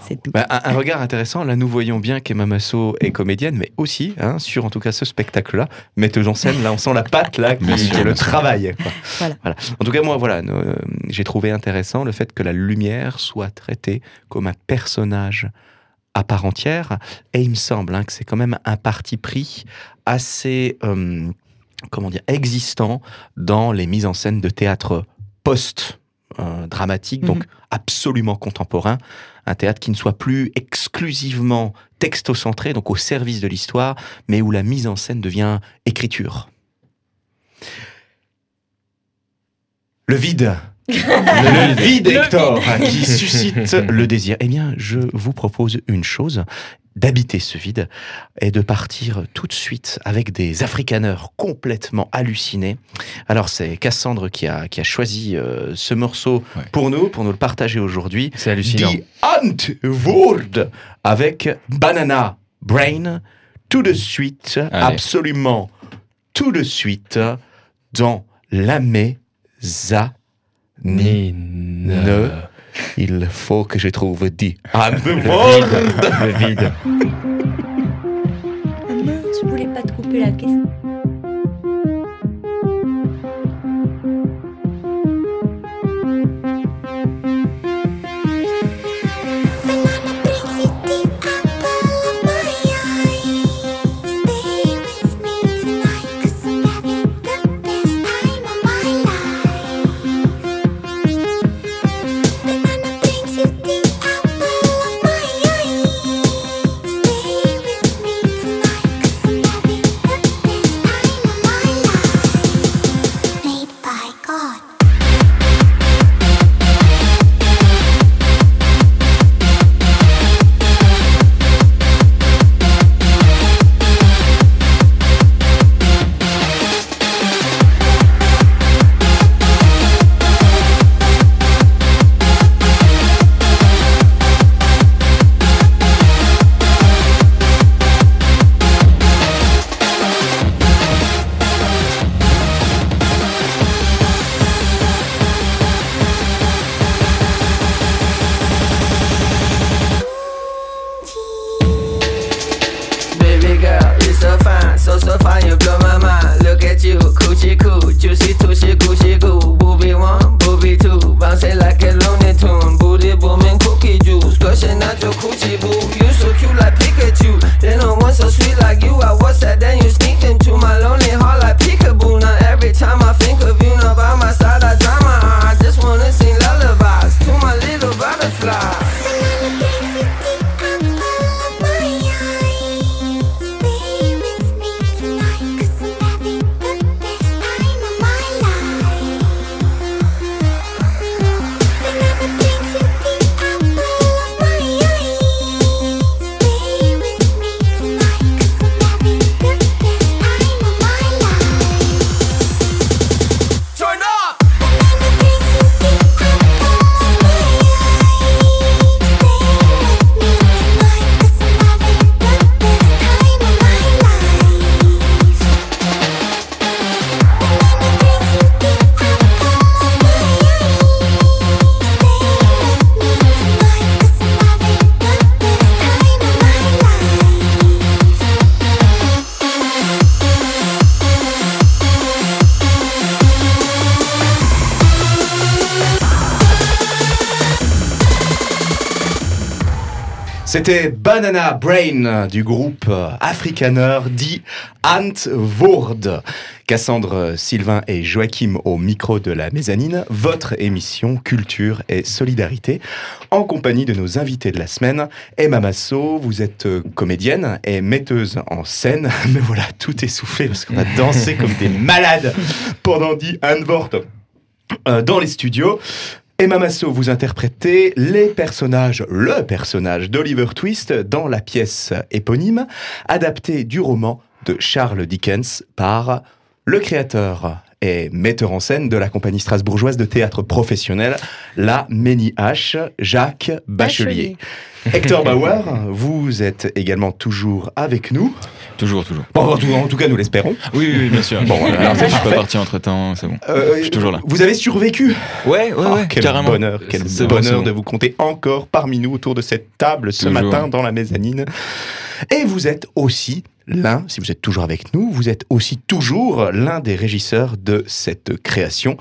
c'est tout. Bah, un, regard intéressant. Là, nous voyons bien qu'Emma Masso est comédienne, mais aussi, hein, sur en tout cas ce spectacle-là, metteuse en scène, là, on sent la patte, là, qui, est le travail. Voilà. En tout cas, moi, voilà, euh, j'ai trouvé intéressant le fait que la lumière soit traitée comme un personnage à part entière. Et il me semble hein, que c'est quand même un parti pris assez, euh, comment dire, existant dans les mises en scène de théâtre post-dramatique, donc mhm. absolument contemporain. Un théâtre qui ne soit plus exclusivement textocentré, donc au service de l'histoire, mais où la mise en scène devient écriture. Le vide le vide, Hector, qui suscite le désir. Eh bien, je vous propose une chose d'habiter ce vide et de partir tout de suite avec des africaneurs complètement hallucinés. Alors c'est Cassandre qui a, qui a choisi euh, ce morceau pour nous, pour nous le partager aujourd'hui. C'est hallucinant. The Antwoord avec Banana Brain, tout de suite, absolument tout de suite, dans la mesa ni ne. Il faut que je trouve dit. Ah, le vide. Le vide. Je voulais pas te couper la question. C'était Banana Brain du groupe Afrikaner dit Ant Voord. Cassandre, Sylvain et Joachim au micro de la mezzanine, votre émission Culture et Solidarité, en compagnie de nos invités de la semaine. Emma Masso, vous êtes comédienne et metteuse en scène, mais voilà, tout essoufflé parce qu'on a dansé comme des malades pendant dit Ant Voord euh, dans les studios. Emma Masso, vous interprétez les personnages, le personnage d'Oliver Twist dans la pièce éponyme, adaptée du roman de Charles Dickens par le créateur et metteur en scène de la compagnie strasbourgeoise de théâtre professionnel, la Ménie H, Jacques Bachelier. Hector Bauer, vous êtes également toujours avec nous. Toujours, toujours. Bon, en, tout, en tout cas, nous l'espérons. Oui, oui, bien sûr. Bon, alors, je suis pas parti entre temps, c'est bon. Euh, Je suis toujours là. Vous avez survécu Ouais, ouais, Oh, ouais, quel carrément. bonheur, quel bon, bonheur bon. de vous compter encore parmi nous autour de cette table ce Toujours. matin dans la mezzanine. Et vous êtes aussi l'un, si vous êtes toujours avec nous, vous êtes aussi toujours l'un des régisseurs de cette création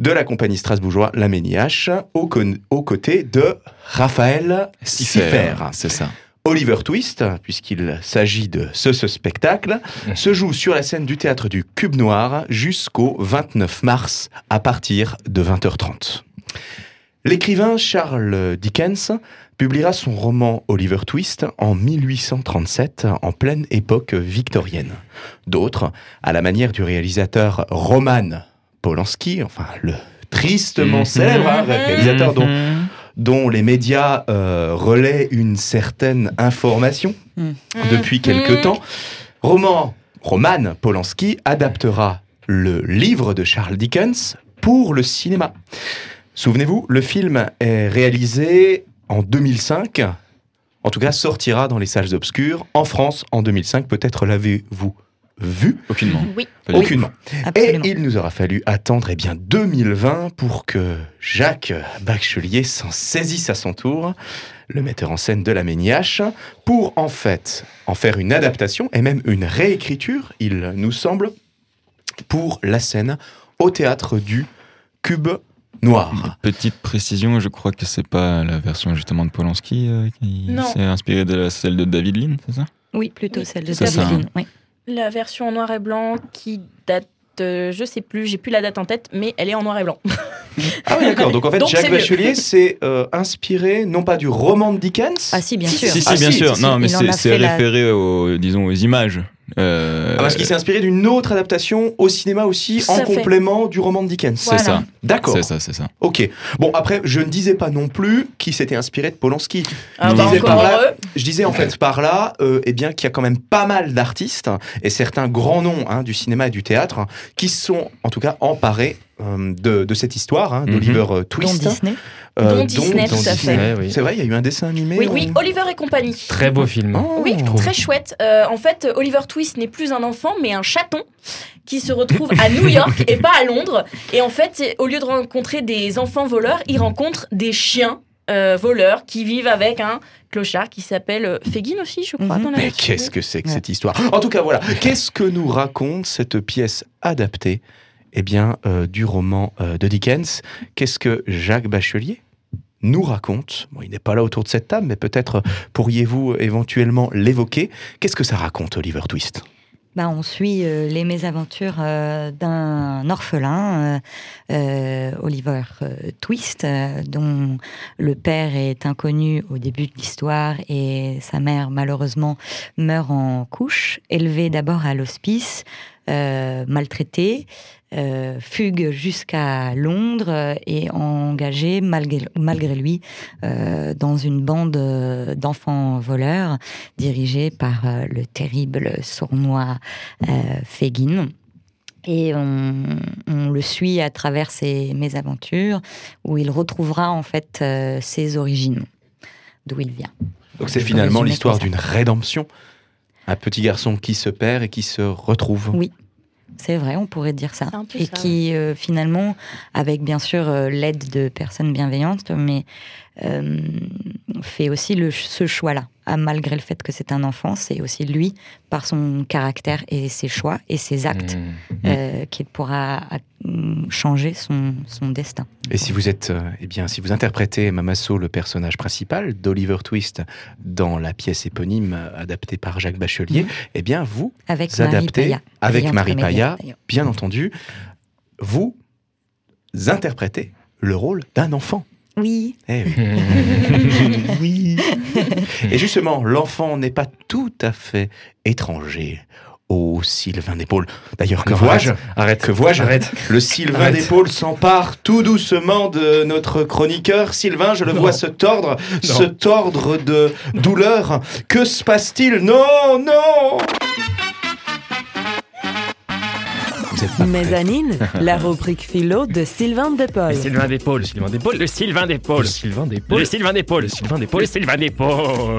de la compagnie strasbourgeoise La Méniache, aux, côtés de Raphaël Siffer. C'est ça. Oliver Twist, puisqu'il s'agit de ce, ce spectacle, se joue sur la scène du théâtre du Cube Noir jusqu'au 29 mars à partir de 20h30. L'écrivain Charles Dickens publiera son roman Oliver Twist en 1837, en pleine époque victorienne. D'autres, à la manière du réalisateur Roman Polanski, enfin le tristement Mhm. célèbre hein, réalisateur dont Mhm. Dont les médias euh, relaient une certaine information Mm. depuis quelque Mm. temps. Roman, Roman Polanski adaptera le livre de Charles Dickens pour le cinéma. Souvenez-vous, le film est réalisé en 2005. En tout cas, sortira dans les salles obscures en France en 2005. Peut-être l'avez-vous vu Aucunement. Oui. Aucunement. Absolument. Et il nous aura fallu attendre eh bien 2020 pour que Jacques Bachelier s'en saisisse à son tour, le metteur en scène de la Méniache, pour en fait en faire une adaptation et même une réécriture, il nous semble, pour la scène au théâtre du Cube Noir. Petite précision, je crois que c'est pas la version justement de Polanski euh, qui s'est inspirée de la, celle de David Lean, c'est ça? Oui, plutôt celle de David oui. La version en noir et blanc qui date, euh, je sais plus, j'ai plus la date en tête, mais elle est en noir et blanc. Ah oui, d'accord. Donc en fait, Donc, Jacques. Bachelier s'est euh, inspiré non pas du roman de Dickens, Ah si, bien sûr. Si, si, Ah, bien si, sûr. si, non, mais c'est la- référé aux, disons, aux images. Euh, Ah, parce qu'il s'est inspiré d'une autre adaptation au cinéma aussi, en fait. complément du roman de Dickens. c'est ça. D'accord. C'est ça, c'est ça. Ok. Bon, après, je ne disais pas non plus qu'il s'était inspiré de Polanski. Ah, Je bah, disais encore par là- heureux. Je disais en fait par là, euh, eh bien, qu'il y a quand même pas mal d'artistes et certains grands noms hein, du cinéma et du théâtre qui se sont, en tout cas, emparés euh, de, de cette histoire hein, Mhm. d'Oliver euh, Dont Twist. Disney. Euh, Dont Disney, tout à fait. Oui. C'est vrai, il y a eu un dessin animé. Oui, ou- oui, Oliver et compagnie. Très beau film. Oh. Oui, très chouette. Euh, en fait, Oliver Twist n'est plus un enfant, mais un chaton qui se retrouve à New York et pas à Londres. Et en fait, au lieu de rencontrer des enfants voleurs, il rencontre des chiens euh, voleurs qui vivent avec un clochard qui s'appelle euh, Fagin aussi, je crois. Mhm. dans la Mais qu'est-ce que c'est que Ouais. cette histoire? En tout cas, voilà. Qu'est-ce que nous raconte cette pièce adaptée? Eh bien, euh, du roman euh, de Dickens Qu'est-ce que Jacques Bachelier nous raconte Bon, il n'est pas là autour de cette table, mais peut-être euh, pourriez-vous éventuellement l'évoquer. Qu'est-ce que ça raconte, Oliver Twist? Bah, on suit euh, les mésaventures euh, d'un orphelin, euh, euh, Oliver euh, Twist, euh, dont le père est inconnu au début de l'histoire et sa mère malheureusement meurt en couche, élevé d'abord à l'hospice, euh, maltraité, euh, fugue jusqu'à Londres euh, et engagé malgré, malgré lui euh, dans une bande d'enfants voleurs dirigée par le terrible sournois Fagin. Et on, on le suit à travers ses mésaventures, où il retrouvera en fait ses origines, d'où il vient. Donc c'est finalement l'histoire d'une rédemption. Un petit garçon qui se perd et qui se retrouve. Oui. C'est vrai, on pourrait dire ça. Et ça, qui, euh, finalement, avec bien sûr euh, l'aide de personnes bienveillantes, mais fait aussi le, ce choix-là. Ah, malgré le fait que c'est un enfant, c'est aussi lui, par son caractère et ses choix et ses actes, Mmh. euh, qu'il pourra euh, changer son, son destin. Et si vous êtes, euh, eh bien, si vous interprétez Mamasso, le personnage principal d'Oliver Twist dans la pièce éponyme euh, adaptée par Jacques Bachelier, eh bien, vous Avec Marie adaptez Paya. avec Marie Paya, bien entendu, vous interprétez le rôle d'un enfant. Oui, Eh oui. oui. Et justement, l'enfant n'est pas tout à fait étranger au Sylvain d'épaule. D'ailleurs, que vois-je arrête, arrête, Que vois-je? Arrête. Le Sylvain d'épaule s'empare tout doucement de notre chroniqueur. Sylvain, je le Non. vois se tordre, Non. se tordre de douleur. Que se passe-t-il? Non, non Mezzanine, la rubrique philo de Sylvain Depaul. Le Sylvain le Sylvain d'épaule, le Sylvain d'épaule, Le Sylvain d'épaule. le Sylvain d'épaule, Le Sylvain le Sylvain.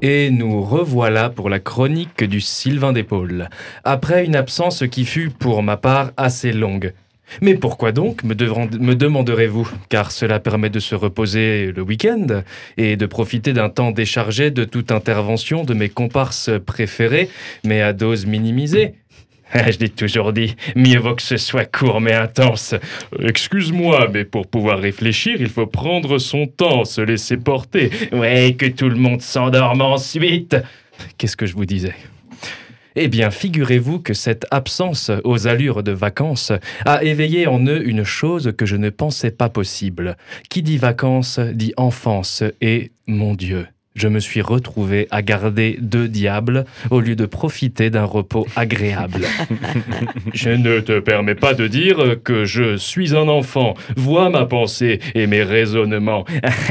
Et nous revoilà pour la chronique du Sylvain d'épaule, après une absence qui fut pour ma part assez longue. Mais pourquoi donc, me, demanderez-vous? Car cela permet de se reposer le week-end et de profiter d'un temps déchargé de toute intervention de mes comparses préférés, mais à dose minimisée. Ah, Je l'ai toujours dit, mieux vaut que ce soit court mais intense. Excuse-moi, mais pour pouvoir réfléchir, il faut prendre son temps, se laisser porter. Ouais, que tout le monde s'endorme ensuite. Qu'est-ce que je vous disais? Eh bien, figurez-vous que cette absence aux allures de vacances a éveillé en eux une chose que je ne pensais pas possible. Qui dit vacances dit enfance et, mon Dieu, je me suis retrouvé à garder deux diables au lieu de profiter d'un repos agréable. je ne te permets pas de dire que je suis un enfant. Vois ma pensée et mes raisonnements.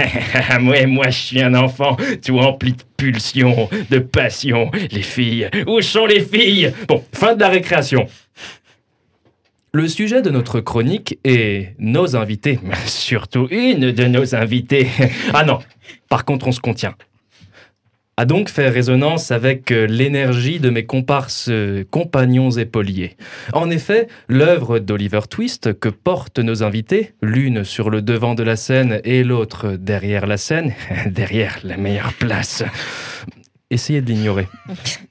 moi, moi, je suis un enfant, tout rempli de pulsions, de passion. Les filles, où sont les filles? Bon, fin de la récréation. Le sujet de notre chronique est nos invités. Surtout une de nos invités. Ah non, par contre on se contient. A donc fait résonance avec euh, l'énergie de mes comparses euh, compagnons épauliers. En effet, l'œuvre d'Oliver Twist que portent nos invités, l'une sur le devant de la scène et l'autre derrière la scène, derrière la meilleure place, essayez de l'ignorer.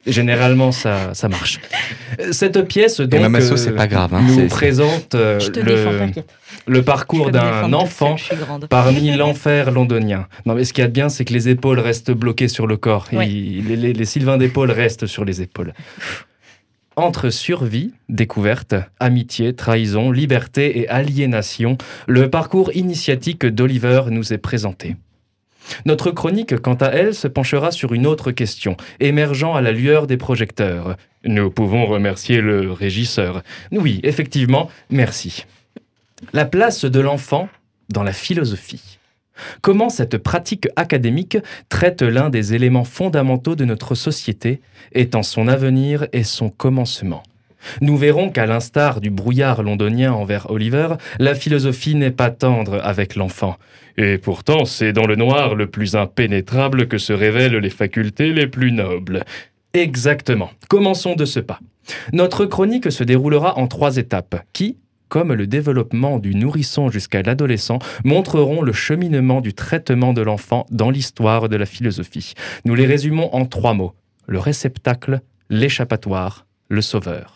Généralement, ça, ça marche. Cette pièce, Et donc, euh, c'est pas grave. hein, nous présente euh, Je te défends, le, le parcours d'un enfant parmi l'enfer londonien. Non, mais ce qu'il y a de bien, c'est que les épaules restent bloquées sur le corps. Ouais. Il- les, les- les Sylvains d'épaule restent sur les épaules. Entre survie, découverte, amitié, trahison, liberté et aliénation, le parcours initiatique d'Oliver nous est présenté. Notre chronique, quant à elle, se penchera sur une autre question, émergeant à la lueur des projecteurs. Nous pouvons remercier le régisseur. Oui, effectivement, merci. La place de l'enfant dans la philosophie. Comment cette pratique académique traite l'un des éléments fondamentaux de notre société, étant son avenir et son commencement? Nous verrons qu'à l'instar du brouillard londonien envers Oliver, la philosophie n'est pas tendre avec l'enfant. Et pourtant, c'est dans le noir le plus impénétrable que se révèlent les facultés les plus nobles. Exactement. Commençons de ce pas. Notre chronique se déroulera en trois étapes qui, comme le développement du nourrisson jusqu'à l'adolescent, montreront le cheminement du traitement de l'enfant dans l'histoire de la philosophie. Nous les résumons en trois mots. Le réceptacle, l'échappatoire, le sauveur.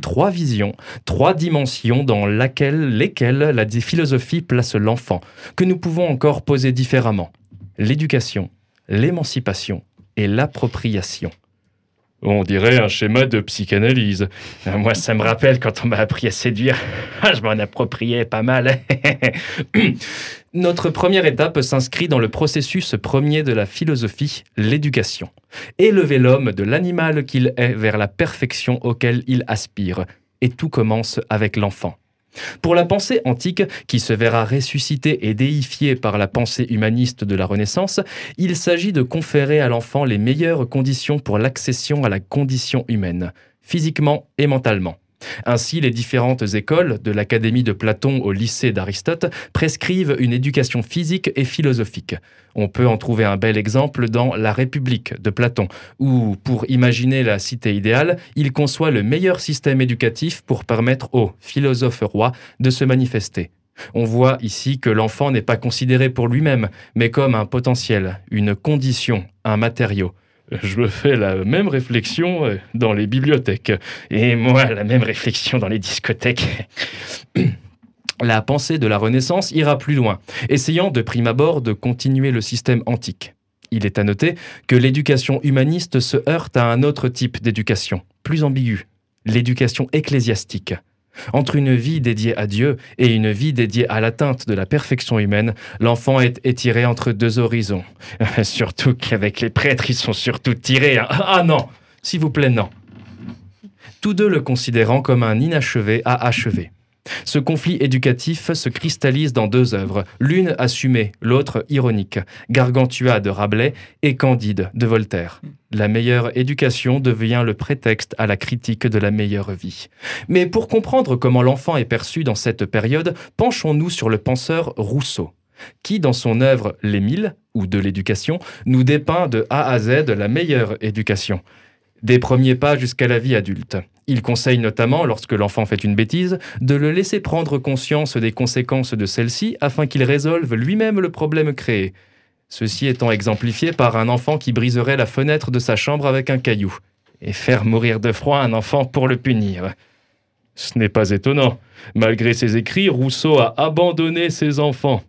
Trois visions, trois dimensions dans lesquelles la philosophie place l'enfant, que nous pouvons encore poser différemment. L'éducation, l'émancipation et l'appropriation. On dirait un schéma de psychanalyse. Ah, Moi, ça me rappelle quand on m'a appris à séduire. Ah, Je m'en appropriais pas mal. Notre première étape s'inscrit dans le processus premier de la philosophie, l'éducation. Élever l'homme de l'animal qu'il est vers la perfection auquel il aspire. Et tout commence avec l'enfant. Pour la pensée antique, qui se verra ressuscitée et déifiée par la pensée humaniste de la Renaissance, il s'agit de conférer à l'enfant les meilleures conditions pour l'accession à la condition humaine, physiquement et mentalement. Ainsi, les différentes écoles, de l'Académie de Platon au lycée d'Aristote, prescrivent une éducation physique et philosophique. On peut en trouver un bel exemple dans La République de Platon, où, pour imaginer la cité idéale, il conçoit le meilleur système éducatif pour permettre aux philosophes rois de se manifester. On voit ici que l'enfant n'est pas considéré pour lui-même, mais comme un potentiel, une condition, un matériau. Je me fais la même réflexion euh, dans les bibliothèques. Et moi, la même réflexion dans les discothèques. La pensée de la Renaissance ira plus loin, essayant de prime abord de continuer le système antique. Il est à noter que l'éducation humaniste se heurte à un autre type d'éducation, plus ambigu, l'éducation ecclésiastique. Entre une vie dédiée à Dieu et une vie dédiée à l'atteinte de la perfection humaine, l'enfant est étiré entre deux horizons. surtout qu'avec les prêtres, ils sont surtout tirés. hein. Ah non S'il vous plaît, non. Tous deux le considérant comme un inachevé à achever. Ce conflit éducatif se cristallise dans deux œuvres, l'une assumée, l'autre ironique, Gargantua de Rabelais et Candide de Voltaire. La meilleure éducation devient le prétexte à la critique de la meilleure vie. Mais pour comprendre comment l'enfant est perçu dans cette période, penchons-nous sur le penseur Rousseau, qui, dans son œuvre L'Émile, ou de l'éducation, nous dépeint de A à Z la meilleure éducation des premiers pas jusqu'à la vie adulte. Il conseille notamment, lorsque l'enfant fait une bêtise, de le laisser prendre conscience des conséquences de celle-ci afin qu'il résolve lui-même le problème créé. Ceci étant exemplifié par un enfant qui briserait la fenêtre de sa chambre avec un caillou, et faire mourir de froid un enfant pour le punir. Ce n'est pas étonnant. Malgré ses écrits, Rousseau a abandonné ses enfants.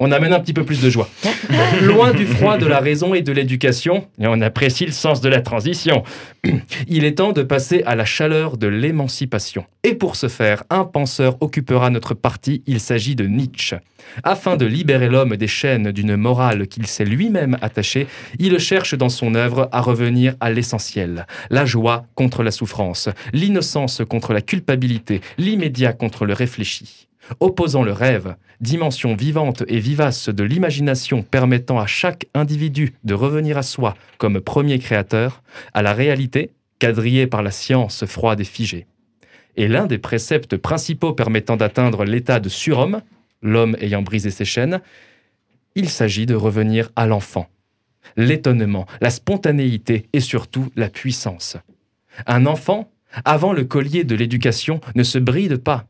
On amène un petit peu plus de joie. Loin du froid de la raison et de l'éducation, Et on apprécie le sens de la transition. il est temps de passer à la chaleur de l'émancipation. Et pour ce faire, un penseur occupera notre partie, il s'agit de Nietzsche. Afin de libérer l'homme des chaînes d'une morale qu'il s'est lui-même attachée, il cherche dans son œuvre à revenir à l'essentiel. La joie contre la souffrance, l'innocence contre la culpabilité, l'immédiat contre le réfléchi. Opposant le rêve, dimension vivante et vivace de l'imagination permettant à chaque individu de revenir à soi comme premier créateur, à la réalité, quadrillée par la science froide et figée. Et l'un des préceptes principaux permettant d'atteindre l'état de surhomme, l'homme ayant brisé ses chaînes, il s'agit de revenir à l'enfant. L'étonnement, la spontanéité et surtout la puissance. Un enfant, avant le collier de l'éducation, ne se bride pas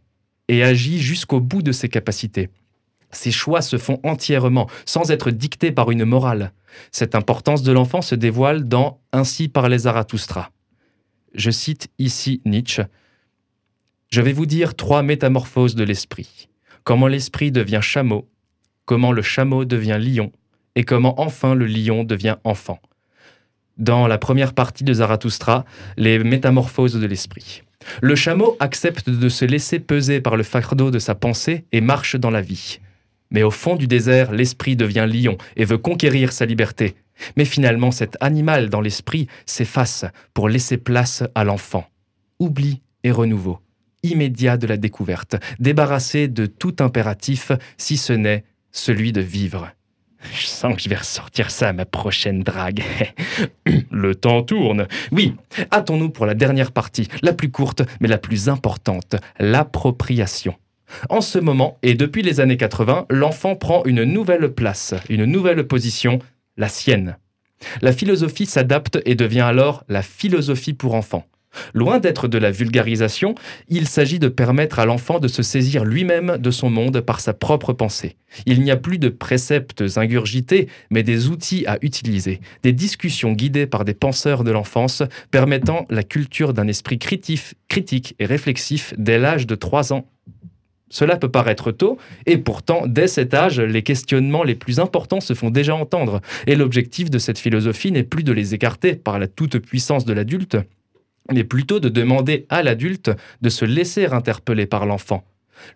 et agit jusqu'au bout de ses capacités. Ses choix se font entièrement, sans être dictés par une morale. Cette importance de l'enfant se dévoile dans Ainsi parlait Zarathustra. Je cite ici Nietzsche. Je vais vous dire trois métamorphoses de l'esprit. Comment l'esprit devient chameau, comment le chameau devient lion, et comment enfin le lion devient enfant. Dans la première partie de Zarathustra, les métamorphoses de l'esprit. Le chameau accepte de se laisser peser par le fardeau de sa pensée et marche dans la vie. Mais au fond du désert, l'esprit devient lion et veut conquérir sa liberté. Mais finalement, cet animal dans l'esprit s'efface pour laisser place à l'enfant. Oubli et renouveau, immédiat de la découverte, débarrassé de tout impératif, si ce n'est celui de vivre. Je sens que je vais ressortir ça à ma prochaine drague. Le temps tourne. Oui, hâtons-nous pour la dernière partie, la plus courte mais la plus importante, l'appropriation. En ce moment, et depuis les années 80, l'enfant prend une nouvelle place, une nouvelle position, la sienne. La philosophie s'adapte et devient alors la philosophie pour enfants. Loin d'être de la vulgarisation, il s'agit de permettre à l'enfant de se saisir lui-même de son monde par sa propre pensée. Il n'y a plus de préceptes ingurgités, mais des outils à utiliser, des discussions guidées par des penseurs de l'enfance permettant la culture d'un esprit critif- critique et réflexif dès l'âge de 3 ans. Cela peut paraître tôt, et pourtant, dès cet âge, les questionnements les plus importants se font déjà entendre, et l'objectif de cette philosophie n'est plus de les écarter par la toute-puissance de l'adulte, mais plutôt de demander à l'adulte de se laisser interpeller par l'enfant,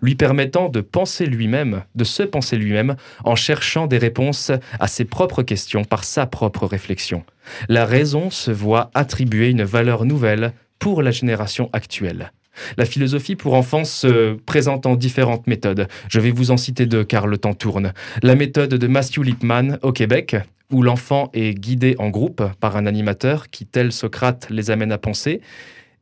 lui permettant de penser lui-même, de se penser lui-même, en cherchant des réponses à ses propres questions par sa propre réflexion. La raison se voit attribuer une valeur nouvelle pour la génération actuelle. La philosophie pour enfants se présente en différentes méthodes. Je vais vous en citer deux car le temps tourne. La méthode de Matthew Lipman au Québec, où l'enfant est guidé en groupe par un animateur qui, tel Socrate, les amène à penser,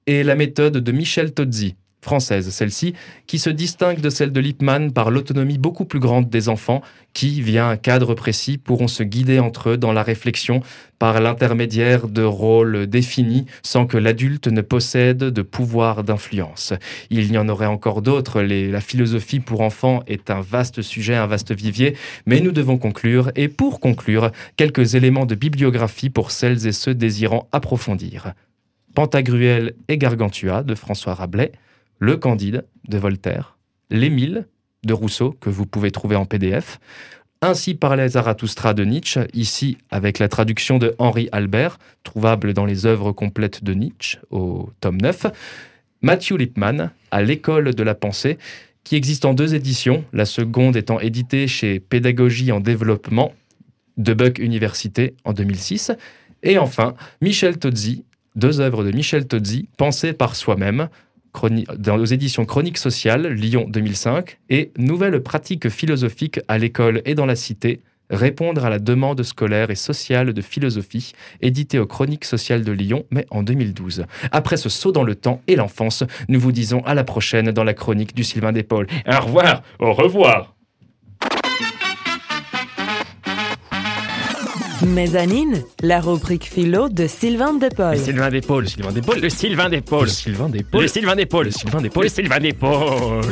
et la méthode de Michel Tozzi, française, celle-ci, qui se distingue de celle de Lippmann par l'autonomie beaucoup plus grande des enfants qui, via un cadre précis, pourront se guider entre eux dans la réflexion par l'intermédiaire de rôles définis sans que l'adulte ne possède de pouvoir d'influence. Il y en aurait encore d'autres. La philosophie pour enfants est un vaste sujet, un vaste vivier, mais nous devons conclure. Et pour conclure, quelques éléments de bibliographie pour celles et ceux désirant approfondir. Pantagruel et Gargantua de François Rabelais, Le Candide de Voltaire, L'Émile de Rousseau, que vous pouvez trouver en PDF, ainsi parlait Zarathustra de Nietzsche, ici avec la traduction de Henri Albert, trouvable dans les œuvres complètes de Nietzsche au tome 9, Matthew Lippmann, à l'école de la pensée, qui existe en deux éditions, la seconde étant éditée chez Pédagogie en développement de Buck Université en 2006, et enfin Michel Tozzi, deux œuvres de Michel Tozzi, pensées par soi-même, dans éditions Chroniques sociales, Lyon 2005, et Nouvelles pratiques philosophiques à l'école et dans la cité, répondre à la demande scolaire et sociale de philosophie, édité aux Chroniques sociales de Lyon, mais en 2012. Après ce saut dans le temps et l'enfance, nous vous disons à la prochaine dans la chronique du Sylvain Paul. Au revoir, au revoir. Mezzanine, la rubrique philo de Sylvain Despaul. Le Sylvain Despaul, Sylvain Despaul, le Sylvain Despaul. Le Sylvain Despaul. Le Sylvain Despaul. Le Sylvain Despaul. Le Sylvain Despaul.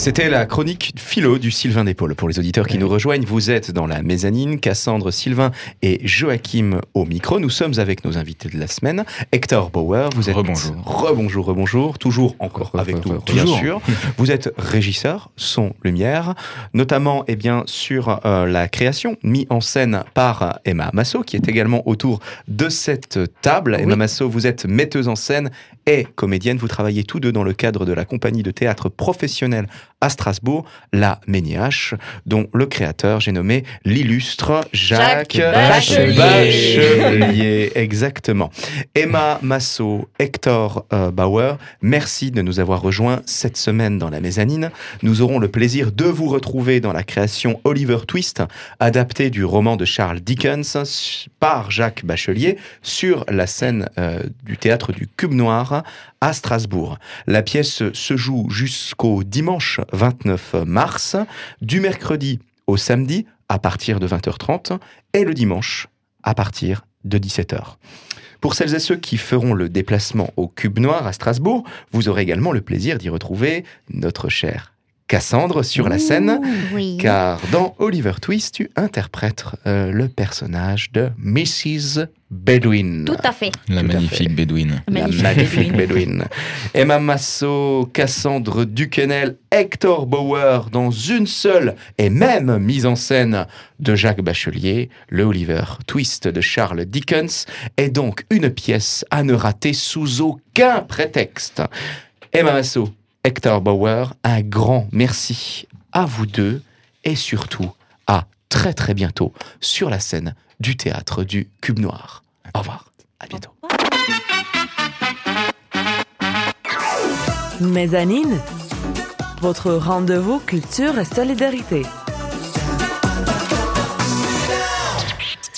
C'était la chronique philo du Sylvain d'épaule. Pour les auditeurs qui nous rejoignent, vous êtes dans la mezzanine, Cassandre, Sylvain et Joachim au micro. Nous sommes avec nos invités de la semaine. Hector Bauer, vous êtes... Rebonjour. Rebonjour, rebonjour. Toujours encore avec nous, bien sûr. Vous êtes régisseur, son, lumière, notamment eh bien, sur euh, la création mise en scène par Emma Masso, qui est également autour de cette table. Emma Masso, vous êtes metteuse en scène et comédienne. Vous travaillez tous deux dans le cadre de la compagnie de théâtre professionnelle à Strasbourg, la Méniache, dont le créateur, j'ai nommé l'illustre Jacques, Jacques Bachelier. Exactement. Emma Masso, Hector euh, Bauer, merci de nous avoir rejoints cette semaine dans la mezzanine. Nous aurons le plaisir de vous retrouver dans la création Oliver Twist, adaptée du roman de Charles Dickens par Jacques Bachelier, sur la scène euh, du théâtre du Cube Noir à Strasbourg. La pièce se joue jusqu'au dimanche 29 mars, du mercredi au samedi à partir de 20h30 et le dimanche à partir de 17h. Pour celles et ceux qui feront le déplacement au Cube Noir à Strasbourg, vous aurez également le plaisir d'y retrouver notre chère Cassandre sur la scène, Oui. car dans Oliver Twist, tu interprètes euh, le personnage de Mrs. Bedouin. Tout à fait. La Tout magnifique fait. bédouine. La Magnifique. magnifique Bedouin. Emma Masso, Cassandre Duquesnel, Hector Bauer dans une seule et même mise en scène de Jacques Bachelier, le Oliver Twist de Charles Dickens, est donc une pièce à ne rater sous aucun prétexte. Emma Masso, Hector Bauer, un grand merci à vous deux et surtout à très très bientôt sur la scène du théâtre du Cube Noir. Au revoir, à bientôt. Mezzanine, votre rendez-vous culture et solidarité.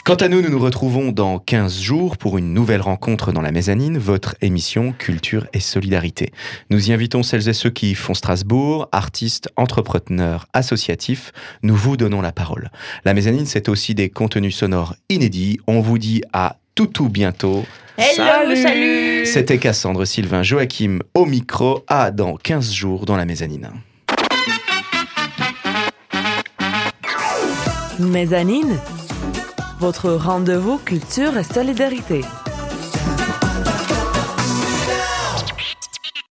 Quant à nous, nous nous retrouvons dans 15 jours pour une nouvelle rencontre dans la mezzanine, votre émission Culture et Solidarité. Nous y invitons celles et ceux qui font Strasbourg, artistes, entrepreneurs, associatifs. Nous vous donnons la parole. La mezzanine, c'est aussi des contenus sonores inédits. On vous dit à tout tout bientôt. Hello, salut, C'était Cassandre, Sylvain, Joachim au micro. À dans 15 jours dans la mezzanine. Mezzanine, votre rendez-vous culture et solidarité.